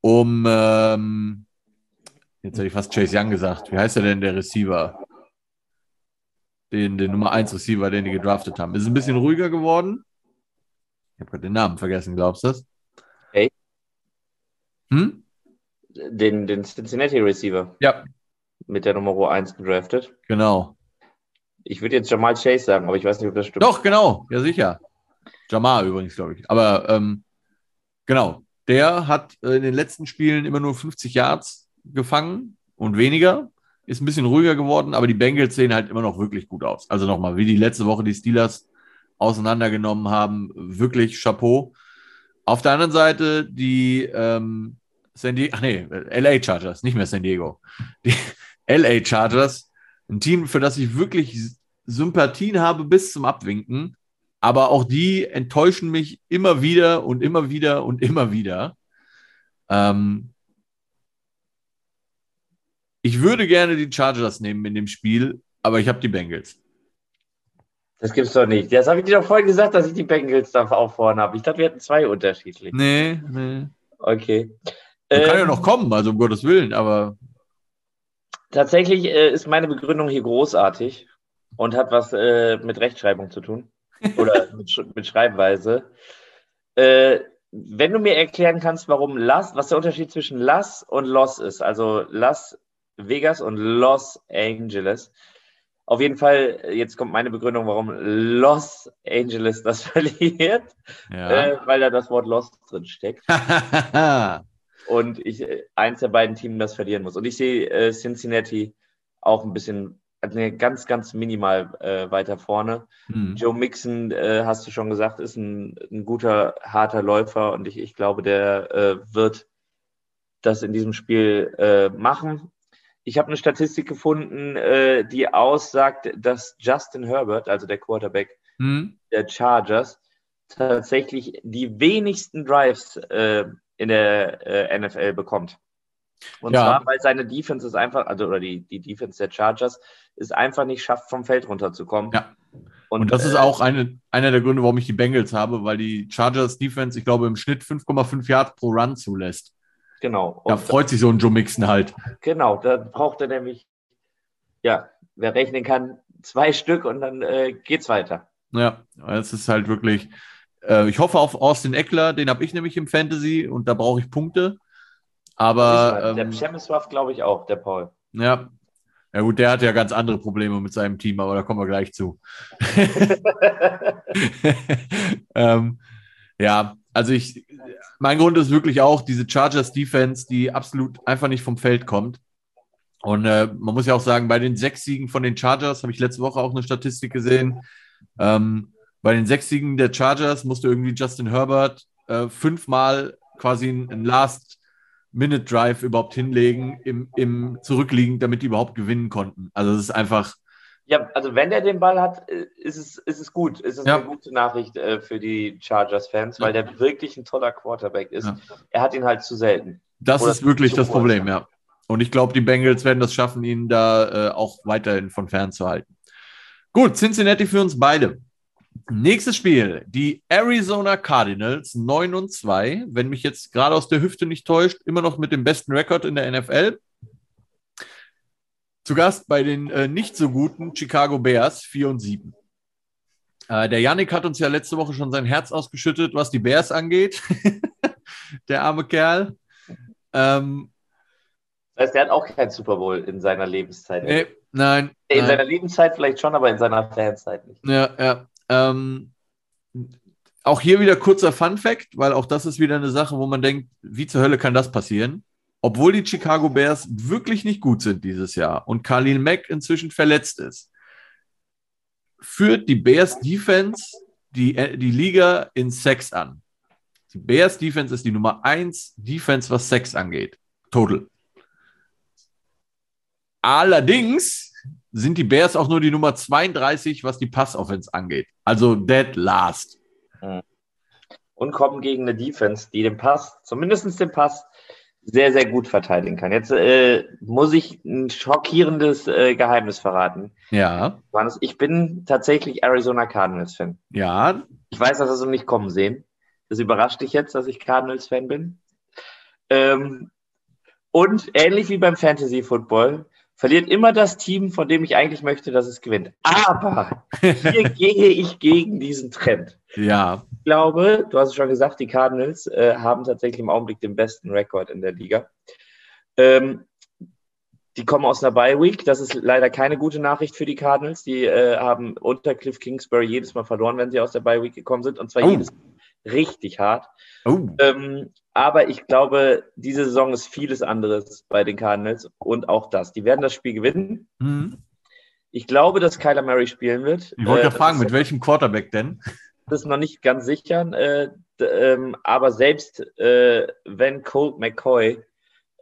um, ähm, jetzt hätte ich fast Chase Young gesagt. Wie heißt er denn, der Receiver? Den, den Nummer 1 Receiver, den die gedraftet haben. Ist ein bisschen ruhiger geworden. Ich habe gerade den Namen vergessen, glaubst du das? Hey. Hm? Den, den Cincinnati Receiver. Ja. Mit der Nummer 1 gedraftet. Genau. Ich würde jetzt Jamal Chase sagen, aber ich weiß nicht, ob das stimmt. Doch, genau. Ja, sicher. Jamal übrigens, glaube ich. Aber ähm, Genau. der hat äh, in den letzten Spielen immer nur 50 Yards gefangen und weniger. Ist ein bisschen ruhiger geworden, aber die Bengals sehen halt immer noch wirklich gut aus. Also nochmal, wie die letzte Woche die Steelers auseinandergenommen haben, wirklich Chapeau. Auf der anderen Seite die ähm, San Diego, ach nee, LA Chargers, nicht mehr San Diego. Die LA Chargers, ein Team, für das ich wirklich Sympathien habe bis zum Abwinken, aber auch die enttäuschen mich immer wieder und immer wieder und immer wieder. Ähm, ich würde gerne die Chargers nehmen in dem Spiel, aber ich habe die Bengals. Das gibt's doch nicht. Das habe ich dir doch vorhin gesagt, dass ich die Bengals da auch vorne habe. Ich dachte, wir hätten zwei unterschiedlich. Nee, nee. Okay. Man kann Ähm, ja noch kommen, also um Gottes Willen, aber Tatsächlich äh, ist meine Begründung hier großartig und hat was äh, mit Rechtschreibung zu tun oder mit, mit Schreibweise. Äh, wenn du mir erklären kannst, warum Las, was der Unterschied zwischen Las und Los ist, also Las Vegas und Los Angeles. Auf jeden Fall, äh, jetzt kommt meine Begründung, warum Los Angeles das verliert, ja. äh, weil da das Wort Los drin steckt und ich äh, eins der beiden Teams das verlieren muss. Und ich sehe äh, Cincinnati auch ein bisschen, ganz, ganz minimal äh, weiter vorne. Hm. Joe Mixon, äh, hast du schon gesagt, ist ein, ein guter, harter Läufer und ich, ich glaube, der äh, wird das in diesem Spiel äh, machen. Ich habe eine Statistik gefunden, äh, die aussagt, dass Justin Herbert, also der Quarterback Hm. der Chargers, tatsächlich die wenigsten Drives äh, in der NFL bekommt. Und Ja. zwar, weil seine Defense ist einfach, also oder die, die Defense der Chargers ist einfach nicht schafft, vom Feld runterzukommen. Ja. Und das ist äh, auch eine, einer der Gründe, warum ich die Bengals habe, weil die Chargers Defense, ich glaube, im Schnitt 5,5 Yards pro Run zulässt. Genau. Da Und freut sich so ein Joe Mixon halt. genau, da braucht er nämlich, ja, wer rechnen kann, zwei Stück und dann äh, geht's weiter. Ja, es ist halt wirklich. Äh, ich hoffe auf Austin Eckler, den habe ich nämlich im Fantasy und da brauche ich Punkte. Aber der ähm, Chemistwaff glaube ich auch, der Paul. ja, ja gut, der hat ja ganz andere Probleme mit seinem Team, aber da kommen wir gleich zu. ähm, ja, also ich, mein Grund ist wirklich auch diese Chargers Defense, die absolut einfach nicht vom Feld kommt. Und äh, man muss ja auch sagen, bei den sechs Siegen von den Chargers habe ich letzte Woche auch eine Statistik gesehen. Ähm, bei den sechs Siegen der Chargers musste irgendwie Justin Herbert äh, fünfmal quasi einen Last-Minute-Drive überhaupt hinlegen, im, im Zurückliegen, damit die überhaupt gewinnen konnten. Also es ist einfach, Ja, also wenn er den Ball hat, äh, ist es, ist es gut. Ist es Ja. eine gute Nachricht äh, für die Chargers-Fans, weil der wirklich ein toller Quarterback ist. Ja. Er hat ihn halt zu selten. Das Oder ist wirklich das Problem, ja. ja. Und ich glaube, die Bengals werden das schaffen, ihn da äh, auch weiterhin von fern zu halten. Gut, Cincinnati für uns beide. Nächstes Spiel, die Arizona Cardinals 9 und 2, wenn mich jetzt gerade aus der Hüfte nicht täuscht, immer noch mit dem besten Rekord in der NFL. Zu Gast bei den äh, nicht so guten Chicago Bears 4 und 7. Äh, der Yannick hat uns ja letzte Woche schon sein Herz ausgeschüttet, was die Bears angeht. der arme Kerl. Ähm, Das heißt, er hat auch keinen Super Bowl in seiner Lebenszeit. nee, nein. in nein. seiner Lebenszeit vielleicht schon, aber in seiner Fanzeit nicht. Ja, ja. Ähm, auch hier wieder kurzer Fun Fact, weil auch das ist wieder eine Sache, wo man denkt, wie zur Hölle kann das passieren? Obwohl die Chicago Bears wirklich nicht gut sind dieses Jahr und Khalil Mack inzwischen verletzt ist, führt die Bears Defense die, äh, die Liga in Sex an. Die Bears Defense ist die Nummer 1 Defense, was Sex angeht. Total. Allerdings sind die Bears auch nur die Nummer 32, was die Passoffense angeht. Also dead last. Und kommen gegen eine Defense, die den Pass, zumindest den Pass, sehr, sehr gut verteidigen kann. Jetzt äh, muss ich ein schockierendes äh, Geheimnis verraten. Ja, ich bin tatsächlich Arizona Cardinals-Fan. ja. Ich weiß, dass das so nicht kommen sehen. Das überrascht dich jetzt, dass ich Cardinals-Fan bin. Ähm, und ähnlich wie beim Fantasy Football verliert immer das Team, von dem ich eigentlich möchte, dass es gewinnt. Aber hier gehe ich gegen diesen Trend. Ja, Ich glaube, du hast es schon gesagt, die Cardinals äh, haben tatsächlich im Augenblick den besten Rekord in der Liga. Ähm, die kommen aus einer Bye Week. Das ist leider keine gute Nachricht für die Cardinals. Die äh, haben unter Cliff Kingsbury jedes Mal verloren, wenn sie aus der Bye Week gekommen sind. Und zwar Oh. jedes richtig hart. Oh. Ähm, aber ich glaube, diese Saison ist vieles anderes bei den Cardinals und auch das. Die werden das Spiel gewinnen. Mhm. Ich glaube, dass Kyler Murray spielen wird. Ich wollte Äh, fragen, mit welchem Quarterback denn? das ist noch nicht ganz sicher. Äh, ähm, aber selbst äh, wenn Colt McCoy,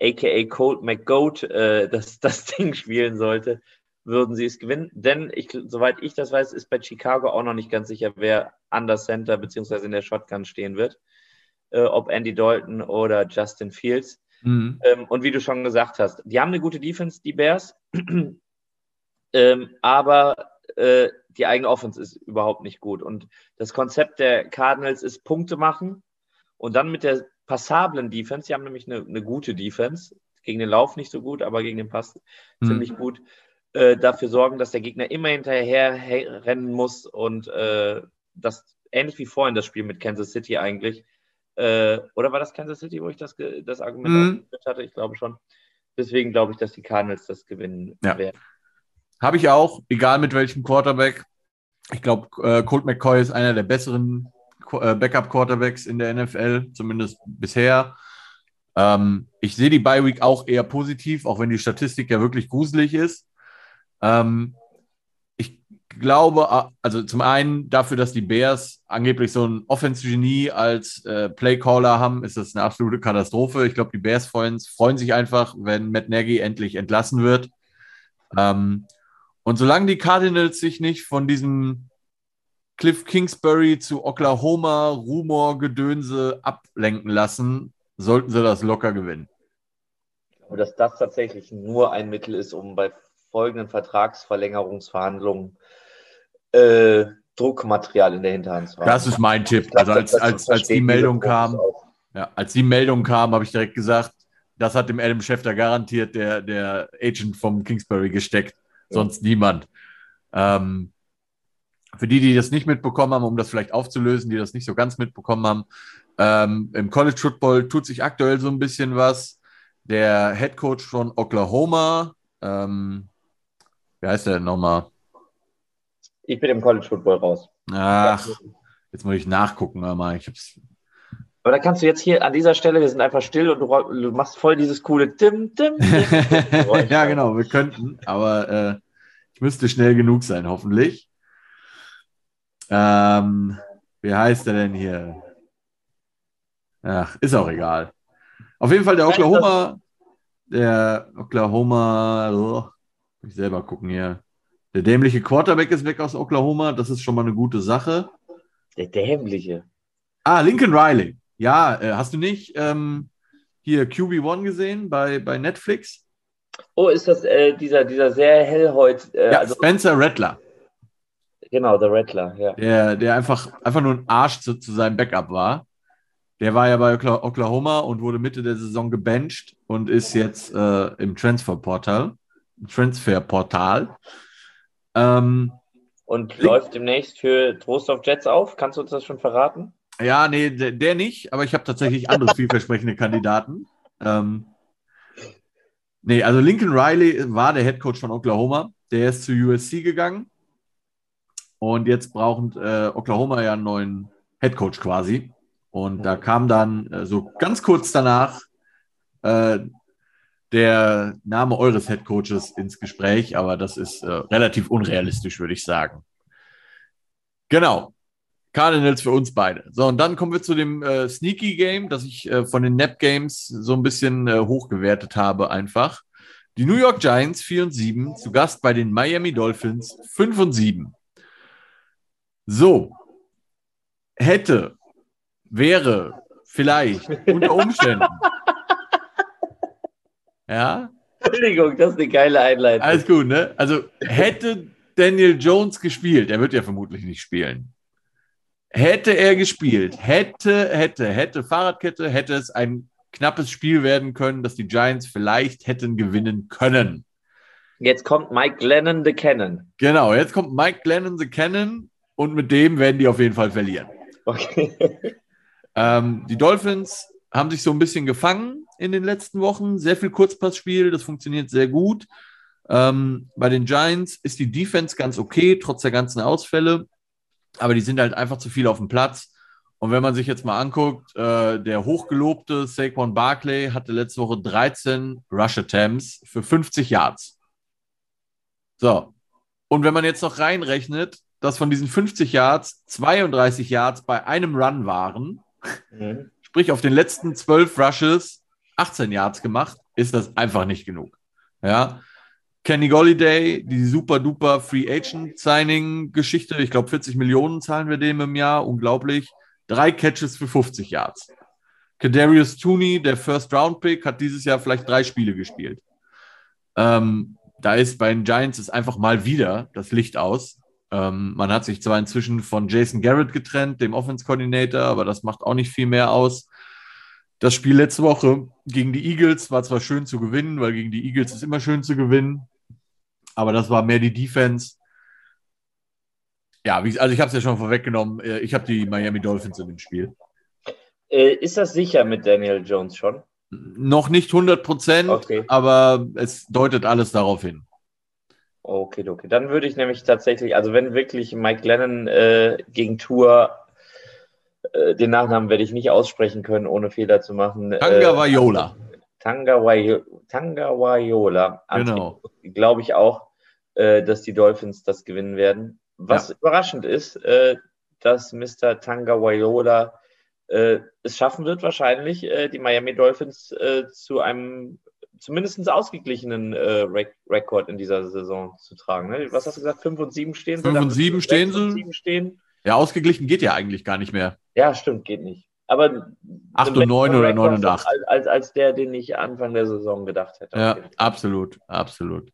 aka Colt McGoat, äh, das, das Ding spielen sollte, würden sie es gewinnen. Denn ich, soweit ich das weiß, ist bei Chicago auch noch nicht ganz sicher, wer an der Center bzw. in der Shotgun stehen wird. Äh, ob Andy Dalton oder Justin Fields. Mhm. Ähm, und wie du schon gesagt hast, die haben eine gute Defense, die Bears. ähm, aber äh, die eigene Offense ist überhaupt nicht gut. Und das Konzept der Cardinals ist Punkte machen und dann mit der passablen Defense, die haben nämlich eine, eine gute Defense, gegen den Lauf nicht so gut, aber gegen den Pass Mhm. ziemlich gut, äh, dafür sorgen, dass der Gegner immer hinterher he- rennen muss und äh, das ähnlich wie vorhin das Spiel mit Kansas City eigentlich. Äh, oder war das Kansas City, wo ich das, das Argument Mhm. hatte? Ich glaube schon. Deswegen glaube ich, dass die Cardinals das gewinnen Ja. werden. Habe ich auch, egal mit welchem Quarterback. Ich glaube, äh, Colt McCoy ist einer der besseren äh, Backup-Quarterbacks in der NFL, zumindest bisher. Ähm, ich sehe die Bye Week auch eher positiv, auch wenn die Statistik ja wirklich gruselig ist. Ähm, ich glaube, also zum einen dafür, dass die Bears angeblich so ein Offense-Genie als äh, Playcaller haben, ist das eine absolute Katastrophe. Ich glaube, die Bears-Fans freuen sich einfach, wenn Matt Nagy endlich entlassen wird. Ähm, und solange die Cardinals sich nicht von diesem Cliff Kingsbury zu Oklahoma Rumor-Gedönse ablenken lassen, sollten sie das locker gewinnen. Und dass das tatsächlich nur ein Mittel ist, um bei folgenden Vertragsverlängerungsverhandlungen äh, Druckmaterial in der Hinterhand zu haben. Das ist mein Tipp. Glaub, Also als, als, als die Meldung kam, ja, als die Meldung kam, habe ich direkt gesagt, das hat dem Adam Schefter garantiert der, der Agent vom Kingsbury gesteckt, sonst niemand. Ähm, für die, die das nicht mitbekommen haben, um das vielleicht aufzulösen, die das nicht so ganz mitbekommen haben, ähm, im College Football tut sich aktuell so ein bisschen was. Der Head Coach von Oklahoma, ähm, wie heißt der denn nochmal? Ich bin im College Football raus. Ach, jetzt muss ich nachgucken, mal. Ich hab's, Aber da kannst du jetzt hier an dieser Stelle, wir sind einfach still und du, machst voll dieses coole Dim, Dim, Dim. ja, genau, wir könnten, aber äh, ich müsste schnell genug sein, hoffentlich. Ähm, wie heißt er denn hier? Ach, ist auch egal. Auf jeden Fall der Oklahoma, der Oklahoma, ich selber gucken hier. Der dämliche Quarterback ist weg aus Oklahoma, das ist schon mal eine gute Sache. Der Dämliche. Ah, Lincoln Riley. Ja, äh, hast du nicht ähm, hier QB1 gesehen bei, bei Netflix? Oh, ist das äh, dieser, dieser sehr hellhäut, äh, Ja, also, Spencer Rattler. genau, der Rattler, ja. der, der einfach, einfach nur ein Arsch zu, zu seinem Backup war. Der war ja bei Okla- Oklahoma und wurde Mitte der Saison gebencht und ist jetzt äh, im Transferportal. Transferportal. Ähm, Und läuft demnächst für Trost of Jets auf. Kannst du uns das schon verraten? ja, nee, der, der nicht, aber ich habe tatsächlich andere vielversprechende Kandidaten. Ähm, nee, also Lincoln Riley war der Head Coach von Oklahoma. Der ist zu USC gegangen. Und jetzt braucht äh, Oklahoma ja einen neuen Head Coach quasi. Und da kam dann äh, so ganz kurz danach äh, der Name eures Head Coaches ins Gespräch, aber das ist äh, relativ unrealistisch, würde ich sagen. Genau. Cardinals für uns beide. So, und dann kommen wir zu dem äh, Sneaky Game, das ich äh, von den Nap Games so ein bisschen äh, hochgewertet habe, einfach. Die New York Giants 4 und 7, zu Gast bei den Miami Dolphins 5 und 7. So, hätte, wäre, vielleicht, unter Umständen. ja, Entschuldigung, das ist eine geile Einleitung. alles gut, ne? Also hätte Daniel Jones gespielt, er wird ja vermutlich nicht spielen. Hätte er gespielt, hätte, hätte, hätte Fahrradkette, hätte es ein knappes Spiel werden können, das die Giants vielleicht hätten gewinnen können. Jetzt kommt Mike Glennon the Cannon. Genau, jetzt kommt Mike Glennon the Cannon und mit dem werden die auf jeden Fall verlieren. Okay. Ähm, die Dolphins haben sich so ein bisschen gefangen in den letzten Wochen. Sehr viel Kurzpassspiel, das funktioniert sehr gut. Ähm, bei den Giants ist die Defense ganz okay, trotz der ganzen Ausfälle. Aber die sind halt einfach zu viel auf dem Platz. Und wenn man sich jetzt mal anguckt, äh, der hochgelobte Saquon Barkley hatte letzte Woche 13 Rush Attempts für 50 Yards. So. Und wenn man jetzt noch reinrechnet, dass von diesen 50 Yards 32 Yards bei einem Run waren, mhm. Sprich auf den letzten 12 Rushes 18 Yards gemacht, ist das einfach nicht genug. Ja. Kenny Golliday, die super duper Free Agent Signing Geschichte, ich glaube 40 Millionen zahlen wir dem im Jahr, unglaublich. Drei Catches für 50 Yards. Kadarius Tooney, der First Round Pick, hat dieses Jahr vielleicht drei Spiele gespielt. Ähm, da ist bei den Giants ist einfach mal wieder das Licht aus. Ähm, man hat sich zwar inzwischen von Jason Garrett getrennt, dem Offense Coordinator, aber das macht auch nicht viel mehr aus. Das Spiel letzte Woche gegen die Eagles war zwar schön zu gewinnen, weil gegen die Eagles ist immer schön zu gewinnen, aber das war mehr die Defense. Ja, also ich habe es ja schon vorweggenommen. Äh, ich habe die Miami Dolphins in dem Spiel. Äh, ist das sicher mit Daniel Jones schon? Noch nicht 100 Prozent, okay. aber es deutet alles darauf hin. Okay, okay. Dann würde ich nämlich tatsächlich, also wenn wirklich Mike Lennon äh, gegen Tour, äh, den Nachnamen werde ich nicht aussprechen können, ohne Fehler zu machen. Tanga Vaiola. Äh, Tanga, Vaiola. Genau. Glaube ich auch, äh, dass die Dolphins das gewinnen werden. Was ja. überraschend ist, äh, dass Mr. Tanga Waiola äh, es schaffen wird, wahrscheinlich äh, die Miami Dolphins äh, zu einem zumindest ausgeglichenen äh, Rekord in dieser Saison zu tragen. Ne? Was hast du gesagt? 5 und 7 stehen sie? 5 und 7 stehen sie. Stehen. Ja, ausgeglichen geht ja eigentlich gar nicht mehr. Ja, stimmt, geht nicht. Aber 8 und 9 oder 9 und 8. Als, als, als der, den ich Anfang der Saison gedacht hätte. Ja, absolut, absolut.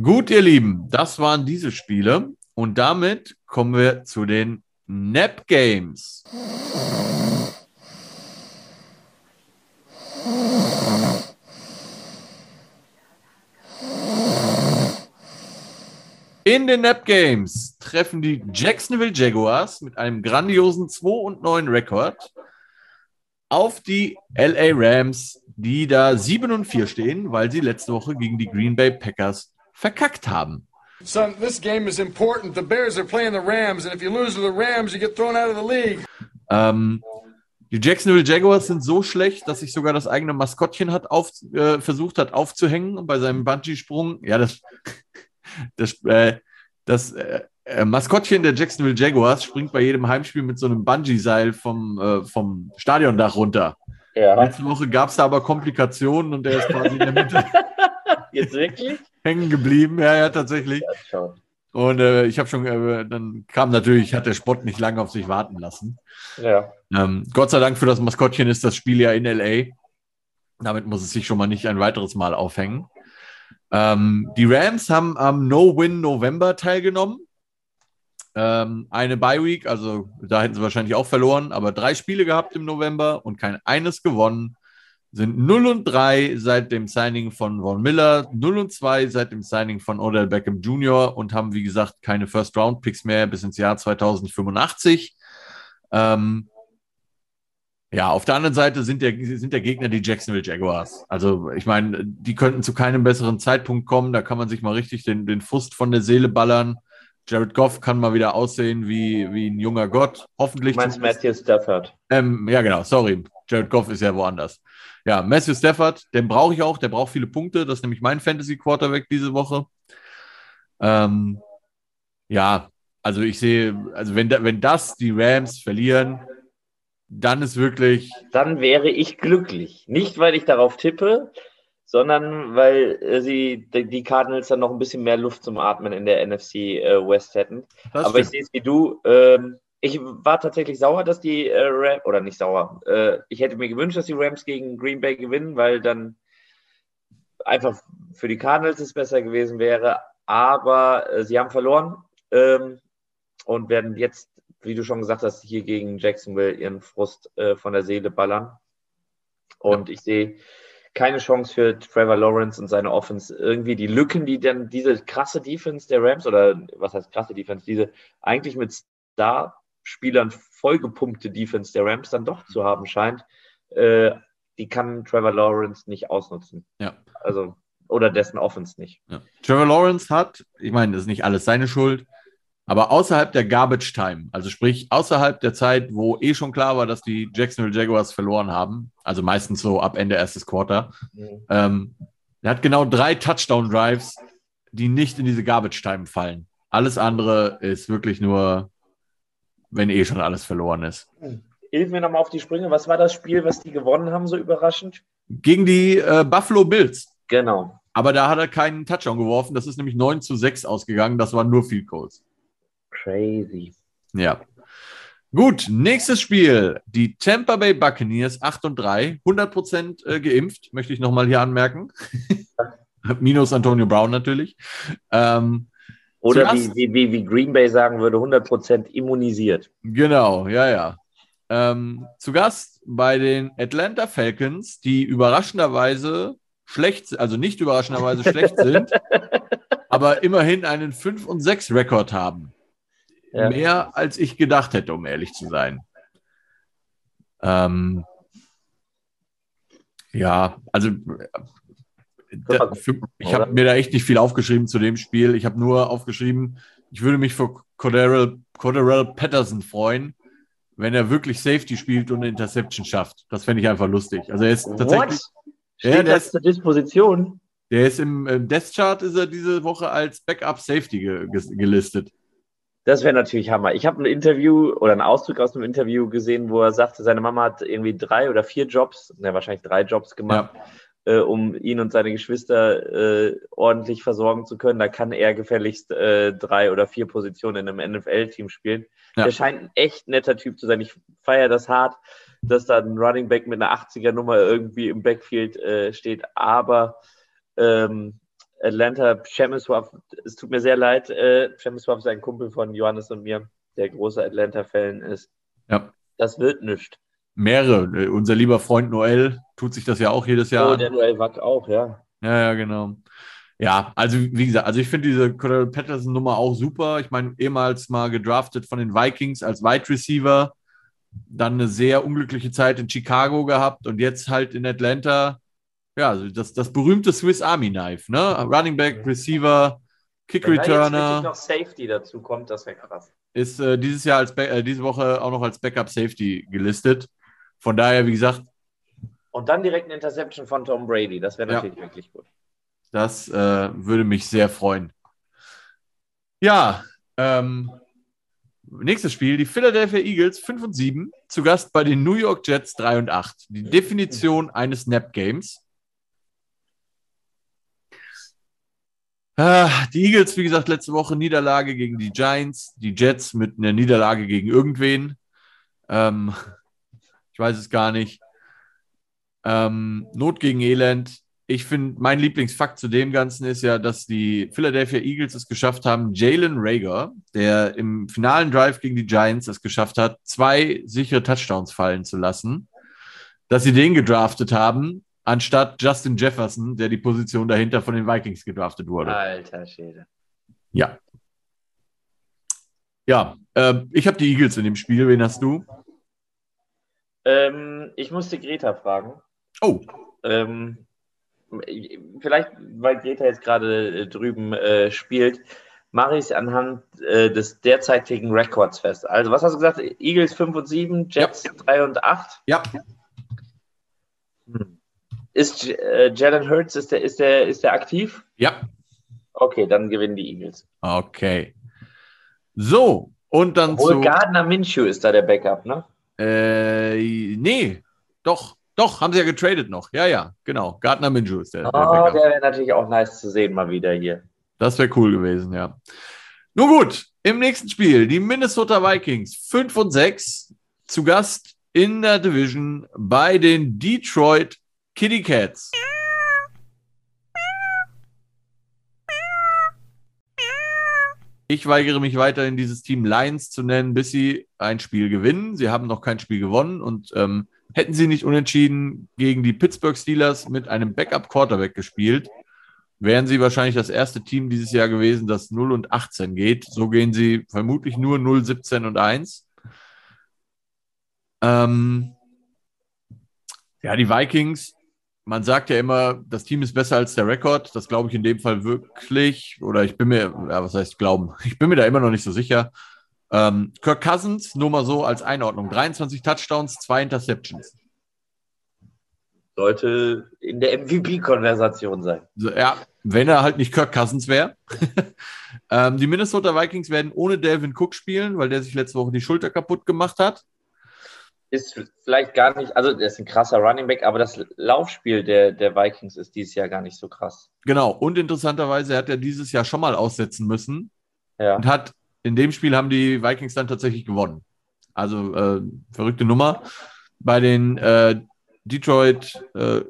Gut, ihr Lieben, das waren diese Spiele. Und damit kommen wir zu den Nap Games. In den Nap Games treffen die Jacksonville Jaguars mit einem grandiosen 2 und 9 Rekord auf die LA Rams, die da 7 und 4 stehen, weil sie letzte Woche gegen die Green Bay Packers verkackt haben. Son, this game is important. The Bears are playing the Rams, and if you lose to the Rams, you get thrown out of the league. Ähm, die Jacksonville Jaguars sind so schlecht, dass sich sogar das eigene Maskottchen hat auf, äh, versucht hat aufzuhängen bei seinem Bungee-Sprung. Ja, das, das, äh, das äh, Maskottchen der Jacksonville Jaguars springt bei jedem Heimspiel mit so einem Bungee-Seil vom, äh, vom Stadiondach runter. Ja. Letzte Woche gab es da aber Komplikationen und der ist quasi in der Mitte. Jetzt wirklich? hängen geblieben. Ja, ja, tatsächlich. Ja, und äh, ich habe schon, äh, dann kam natürlich, hat der Spott nicht lange auf sich warten lassen. Ja. Ähm, Gott sei Dank für das Maskottchen ist das Spiel ja in LA. Damit muss es sich schon mal nicht ein weiteres Mal aufhängen. Ähm, die Rams haben am No-Win November teilgenommen. Ähm, eine Bye-Week, also da hätten sie wahrscheinlich auch verloren, aber drei Spiele gehabt im November und kein eines gewonnen sind 0 und 3 seit dem Signing von Von Miller, 0 und 2 seit dem Signing von Odell Beckham Jr. und haben, wie gesagt, keine First-Round-Picks mehr bis ins Jahr 2085. Ähm, ja, auf der anderen Seite sind der, sind der Gegner die Jacksonville Jaguars. Also, ich meine, die könnten zu keinem besseren Zeitpunkt kommen. Da kann man sich mal richtig den, den Frust von der Seele ballern. Jared Goff kann mal wieder aussehen wie, wie ein junger Gott. Hoffentlich. Du meinst Matthew Stafford? Ähm, ja, genau. Sorry. Jared Goff ist ja woanders. Ja, Matthew Stafford, den brauche ich auch. Der braucht viele Punkte. Das ist nämlich mein Fantasy Quarterback diese Woche. Ähm, ja, also ich sehe, also wenn, wenn das die Rams verlieren, dann ist wirklich. Dann wäre ich glücklich. Nicht, weil ich darauf tippe, sondern weil äh, sie die Cardinals dann noch ein bisschen mehr Luft zum Atmen in der NFC äh, West hätten. Das Aber stimmt. ich sehe es wie du. Ähm, ich war tatsächlich sauer, dass die äh, Rams, oder nicht sauer, ich hätte mir gewünscht, dass die Rams gegen Green Bay gewinnen, weil dann einfach für die Cardinals es besser gewesen wäre. Aber sie haben verloren ähm, und werden jetzt, wie du schon gesagt hast, hier gegen Jacksonville ihren Frust äh, von der Seele ballern. Und ich sehe keine Chance für Trevor Lawrence und seine Offense irgendwie die Lücken, die dann diese krasse Defense der Rams oder was heißt krasse Defense, diese eigentlich mit Star-Spielern vollgepumpte Defense der Rams dann doch zu haben scheint, äh, die kann Trevor Lawrence nicht ausnutzen. Ja. Also, oder dessen Offense nicht. Ja. Trevor Lawrence hat, ich meine, das ist nicht alles seine Schuld, Aber außerhalb der Garbage Time, also sprich außerhalb der Zeit, wo eh schon klar war, dass die Jacksonville Jaguars verloren haben, also meistens so ab Ende erstes Quarter, mhm. ähm, er hat genau drei Touchdown-Drives, die nicht in diese Garbage Time fallen. Alles andere ist wirklich nur, wenn eh schon alles verloren ist. Hilf mir nochmal auf die Sprünge. Was war das Spiel, was die gewonnen haben, so überraschend? Gegen die äh, Buffalo Bills. Genau. Aber da hat er keinen Touchdown geworfen. Das ist nämlich 9 zu 6 ausgegangen. Das waren nur Field Goals. Crazy. Ja. Gut, nächstes Spiel. Die Tampa Bay Buccaneers 8 und 3, 100% äh, geimpft, möchte ich nochmal hier anmerken. Minus Antonio Brown natürlich. Ähm, Oder wie, wie, wie, Green Bay sagen würde, 100% immunisiert. Genau, ja, ja. Ähm, zu Gast bei den Atlanta Falcons, die überraschenderweise schlecht, also nicht überraschenderweise schlecht sind, aber immerhin einen 5 und 6 Rekord haben. Ja. Mehr als ich gedacht hätte, um ehrlich zu sein. Ähm, ja, also da, für, ich habe mir da echt nicht viel aufgeschrieben zu dem Spiel. Ich habe nur aufgeschrieben, ich würde mich für Cordarrell Patterson freuen, wenn er wirklich Safety spielt und eine Interception schafft. Das fände ich einfach lustig. Also er ist tatsächlich. What? Steht ja, das ist, zur Disposition? Der ist im, im Death Chart ist er diese Woche als Backup Safety ge, gelistet. Das wäre natürlich Hammer. Ich habe ein Interview oder einen Auszug aus einem Interview gesehen, wo er sagte, seine Mama hat irgendwie drei oder vier Jobs, ne, wahrscheinlich drei Jobs gemacht, ja. äh, um ihn und seine Geschwister äh, ordentlich versorgen zu können. Da kann er gefälligst äh, drei oder vier Positionen in einem NFL-Team spielen. Ja. Der scheint ein echt netter Typ zu sein. Ich feiere das hart, dass da ein Running Back mit einer 80er-Nummer irgendwie im Backfield äh, steht. Aber ähm, Atlanta Chemiswaf, es tut mir sehr leid, äh, Chemiswaf ist ein Kumpel von Johannes und mir, der großer Atlanta-Fan ist. Ja. Das wird nichts. Mehrere. Unser lieber Freund Noel tut sich das ja auch jedes Jahr. Oh, der Noel Wack auch, ja. Ja, ja, genau. Ja, also wie gesagt, also ich finde diese Cordell Patterson-Nummer auch super. Ich meine, ehemals mal gedraftet von den Vikings als Wide Receiver, dann eine sehr unglückliche Zeit in Chicago gehabt und jetzt halt in Atlanta ja, also das, das berühmte Swiss Army Knife, ne? Running Back, Receiver, Kick Wenn Returner. Wenn noch Safety dazu kommt, das wäre krass. Ist äh, dieses Jahr als äh, diese Woche auch noch als Backup Safety gelistet. Von daher, wie gesagt. Und dann direkt eine Interception von Tom Brady. Das wäre natürlich ja, wirklich gut. Das äh, würde mich sehr freuen. Ja, ähm, nächstes Spiel, die Philadelphia Eagles 5 und 7, zu Gast bei den New York Jets 3 und 8. Die Definition eines Snap Games. Die Eagles, wie gesagt, letzte Woche Niederlage gegen die Giants, die Jets mit einer Niederlage gegen irgendwen. Ähm, ich weiß es gar nicht. Ähm, Not gegen Elend. Ich finde, mein Lieblingsfakt zu dem Ganzen ist ja, dass die Philadelphia Eagles es geschafft haben, Jalen Rager, der im finalen Drive gegen die Giants es geschafft hat, zwei sichere Touchdowns fallen zu lassen, dass sie den gedraftet haben anstatt Justin Jefferson, der die Position dahinter von den Vikings gedraftet wurde. Alter Schäde. Ja. Ja, äh, ich habe die Eagles in dem Spiel. Wen hast du? Ähm, ich musste Greta fragen. Oh. Ähm, vielleicht, weil Greta jetzt gerade äh, drüben äh, spielt, mache ich es anhand äh, des derzeitigen Records fest. Also, was hast du gesagt? Eagles 5 und 7, Jets ja. 3 und 8? Ja. Ist äh, Jalen Hurts, ist der, ist, der, ist der aktiv? Ja. Okay, dann gewinnen die Eagles. Okay. So, und dann Obwohl zu. Gardner Minshew ist da der Backup, ne? Äh, nee, doch, doch, haben sie ja getradet noch. Ja, ja, genau. Gardner Minshew ist der. Oh, der, der wäre natürlich auch nice zu sehen, mal wieder hier. Das wäre cool gewesen, ja. Nun gut, im nächsten Spiel die Minnesota Vikings 5 und 6 zu Gast in der Division bei den Detroit Kitty Cats. Ich weigere mich weiterhin, dieses Team Lions zu nennen, bis sie ein Spiel gewinnen. Sie haben noch kein Spiel gewonnen und ähm, hätten sie nicht unentschieden gegen die Pittsburgh Steelers mit einem Backup-Quarterback gespielt, wären sie wahrscheinlich das erste Team dieses Jahr gewesen, das 0 und 18 geht. So gehen sie vermutlich nur 0, 17 und 1. Ähm, ja, die Vikings man sagt ja immer, das Team ist besser als der Rekord. Das glaube ich in dem Fall wirklich. Oder ich bin mir, ja, was heißt glauben? Ich bin mir da immer noch nicht so sicher. Ähm, Kirk Cousins, nur mal so als Einordnung: 23 Touchdowns, zwei Interceptions. Sollte in der MVP-Konversation sein. Ja, wenn er halt nicht Kirk Cousins wäre. ähm, die Minnesota Vikings werden ohne Delvin Cook spielen, weil der sich letzte Woche die Schulter kaputt gemacht hat. Ist vielleicht gar nicht, also der ist ein krasser Running Back, aber das Laufspiel der, der Vikings ist dieses Jahr gar nicht so krass. Genau, und interessanterweise hat er dieses Jahr schon mal aussetzen müssen Ja. und hat in dem Spiel haben die Vikings dann tatsächlich gewonnen. Also äh, verrückte Nummer. Bei den äh, Detroit äh.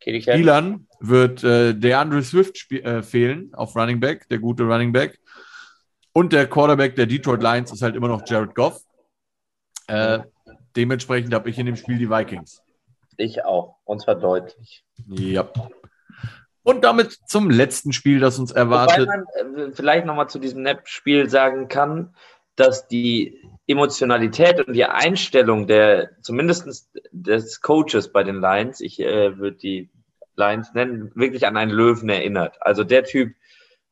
Spielern wird äh, DeAndre Swift spie- äh, fehlen auf Running Back, der gute Running Back. Und der Quarterback der Detroit Lions ist halt immer noch Jared Goff. Äh, dementsprechend habe ich in dem Spiel die Vikings. Ich auch. Und zwar deutlich. Ja. Und damit zum letzten Spiel, das uns Wobei erwartet. man äh, vielleicht nochmal zu diesem Nap-Spiel sagen kann, dass die Emotionalität und die Einstellung der, zumindest des Coaches bei den Lions, ich äh, würde die Lions nennen, wirklich an einen Löwen erinnert. Also der Typ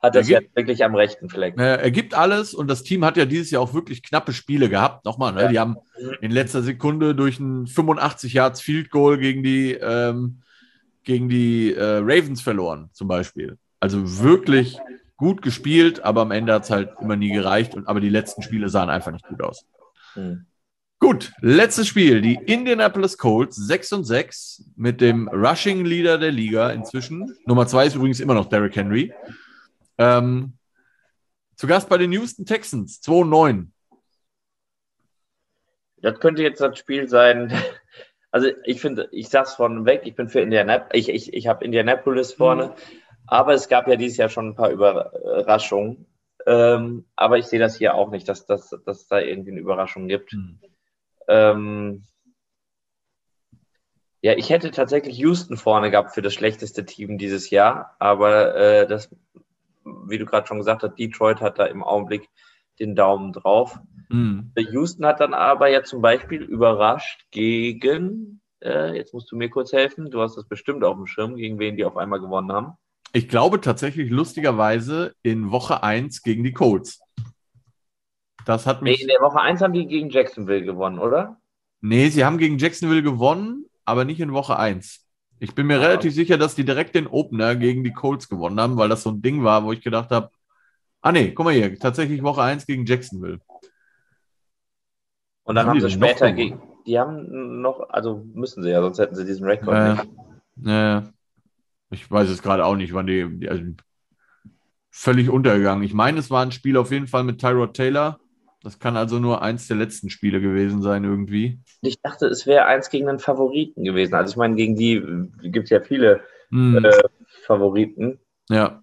hat das Der ja gibt- wirklich am rechten Fleck. Er gibt alles und das Team hat ja dieses Jahr auch wirklich knappe Spiele gehabt. Nochmal, ne? Ja. die haben in letzter Sekunde durch ein 85 Yards Field Goal gegen die, ähm, gegen die äh, Ravens verloren, zum Beispiel. Also wirklich gut gespielt, aber am Ende hat es halt immer nie gereicht. Und, aber die letzten Spiele sahen einfach nicht gut aus. Hm. Gut, letztes Spiel. Die Indianapolis Colts 6 und 6 mit dem Rushing Leader der Liga inzwischen. Nummer 2 ist übrigens immer noch Derrick Henry. Ähm, zu Gast bei den Houston Texans 2 und 9. Das könnte jetzt das Spiel sein. Also ich finde, ich sag's von weg, ich bin für Indianapolis, ich, ich, ich habe Indianapolis vorne, aber es gab ja dieses Jahr schon ein paar Überraschungen. Ähm, aber ich sehe das hier auch nicht, dass dass, dass es da irgendwie eine Überraschung gibt. Ähm, ja, ich hätte tatsächlich Houston vorne gehabt für das schlechteste Team dieses Jahr, aber äh, das, wie du gerade schon gesagt hast, Detroit hat da im Augenblick den Daumen drauf. Hm. Houston hat dann aber ja zum Beispiel überrascht gegen, äh, jetzt musst du mir kurz helfen, du hast das bestimmt auf dem Schirm, gegen wen die auf einmal gewonnen haben. Ich glaube tatsächlich lustigerweise in Woche 1 gegen die Colts. Das hat Nee, mich. in der Woche 1 haben die gegen Jacksonville gewonnen, oder? Nee, sie haben gegen Jacksonville gewonnen, aber nicht in Woche 1. Ich bin mir Ah. relativ sicher, dass die direkt den Opener gegen die Colts gewonnen haben, weil das so ein Ding war, wo ich gedacht habe, ah nee, guck mal hier, tatsächlich Woche 1 gegen Jacksonville. Und dann Haben haben sie später gegen, die haben noch, also müssen sie ja, sonst hätten sie diesen Rekord Äh, nicht. äh, ich weiß es gerade auch nicht, wann die, die also völlig untergegangen. Ich meine, es war ein Spiel auf jeden Fall mit Tyrod Taylor. Das kann also nur eins der letzten Spiele gewesen sein, irgendwie. Ich dachte, es wäre eins gegen einen Favoriten gewesen. Also ich meine, gegen die gibt es ja viele Hm, äh, Favoriten. Ja.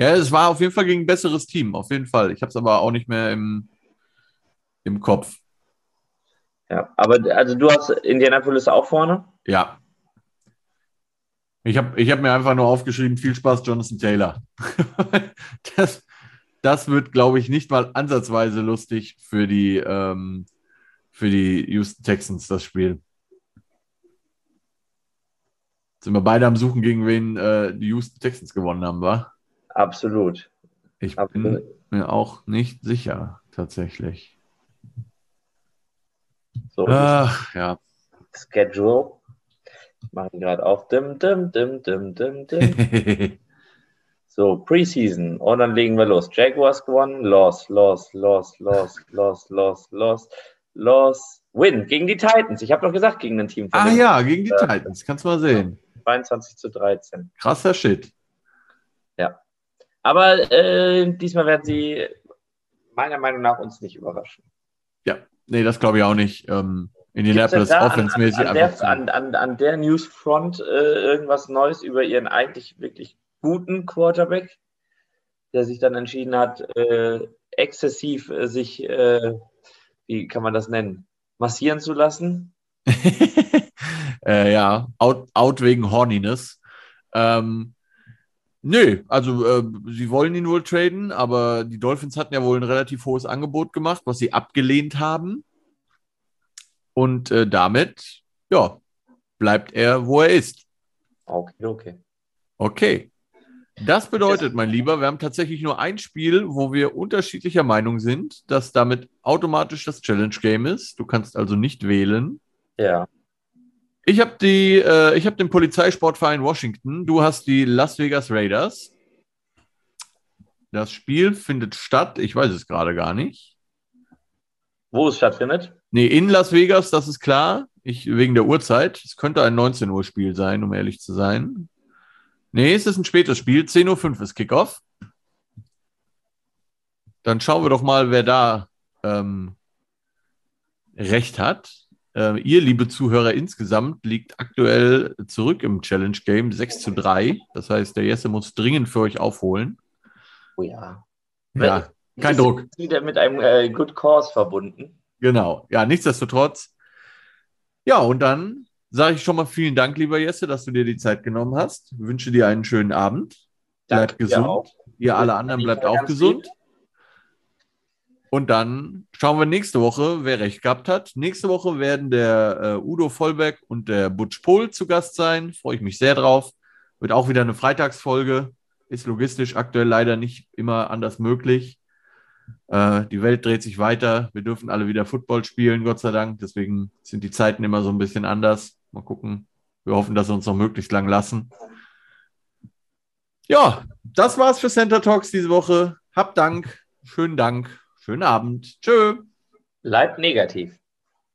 Ja, es war auf jeden Fall gegen ein besseres Team, auf jeden Fall. Ich habe es aber auch nicht mehr im, im Kopf. Ja, aber also du hast Indianapolis auch vorne? Ja. Ich habe ich hab mir einfach nur aufgeschrieben, viel Spaß, Jonathan Taylor. das, das wird, glaube ich, nicht mal ansatzweise lustig für die, ähm, für die Houston Texans, das Spiel. Sind wir beide am Suchen, gegen wen äh, die Houston Texans gewonnen haben, wa? Absolut. Ich bin Absolut. mir auch nicht sicher, tatsächlich. So, Ach, ja. Schedule. Ich mache ihn gerade auf. Dim, dim, dim, dim, dim, dim. So, Preseason. Und dann legen wir los. Jaguars gewonnen. Loss, loss, loss, loss, loss, loss, loss, loss. Win gegen die Titans. Ich habe doch gesagt, gegen ein Team von ah ja, gegen die Titans, kannst du mal sehen. 22 zu 13. Krasser Shit. Aber äh, diesmal werden sie meiner Meinung nach uns nicht überraschen. Nee, das glaube ich auch nicht. Ähm, Indianapolis offensmäßig an, an, einfach der, an, an, an der Newsfront äh, irgendwas Neues über ihren eigentlich wirklich guten Quarterback, der sich dann entschieden hat, äh, exzessiv äh, sich, äh, wie kann man das nennen, massieren zu lassen? äh, ja, out, out wegen Horniness. Ähm, nö, also äh, sie wollen ihn wohl traden, aber die Dolphins hatten ja wohl ein relativ hohes Angebot gemacht, was sie abgelehnt haben. Und äh, damit, ja, bleibt er, wo er ist. Okay, okay. Okay. Das bedeutet, mein Lieber, wir haben tatsächlich nur ein Spiel, wo wir unterschiedlicher Meinung sind, dass damit automatisch das Challenge Game ist. Du kannst also nicht wählen. Ja. Ich habe die, äh, ich habe den Polizeisportverein Washington. Du hast die Las Vegas Raiders. Das Spiel findet statt. Ich weiß es gerade gar nicht. Wo es stattfindet? Nee, in Las Vegas, das ist klar. Ich, wegen der Uhrzeit. Es könnte ein 19 Uhr Spiel sein, um ehrlich zu sein. Nee, es ist ein spätes Spiel. 10.05 Uhr ist Kickoff. Dann schauen wir doch mal, wer da ähm, recht hat. Äh, ihr, liebe Zuhörer, insgesamt liegt aktuell zurück im Challenge Game 6 zu 3. Das heißt, der Jesse muss dringend für euch aufholen. Oh ja. Ja, kein Druck. Wieder mit einem äh, Good Cause verbunden. Genau. Ja, nichtsdestotrotz. Ja, und dann sage ich schon mal vielen Dank, lieber Jesse, dass du dir die Zeit genommen hast. Ich wünsche dir einen schönen Abend. Bleib Danke gesund. Ihr alle anderen bleibt auch gesund. Und dann schauen wir nächste Woche, wer recht gehabt hat. Nächste Woche werden der äh, Udo Vollbeck und der Butch Pohl zu Gast sein. Freue ich mich sehr drauf. Wird auch wieder eine Freitagsfolge. Ist logistisch aktuell leider nicht immer anders möglich. Äh, die Welt dreht sich weiter. Wir dürfen alle wieder Football spielen, Gott sei Dank. Deswegen sind die Zeiten immer so ein bisschen anders. Mal gucken. Wir hoffen, dass sie uns noch möglichst lang lassen. Ja, das war's für Center Talks diese Woche. Habt Dank. Schönen Dank. Schönen Abend. Tschö. Bleibt negativ.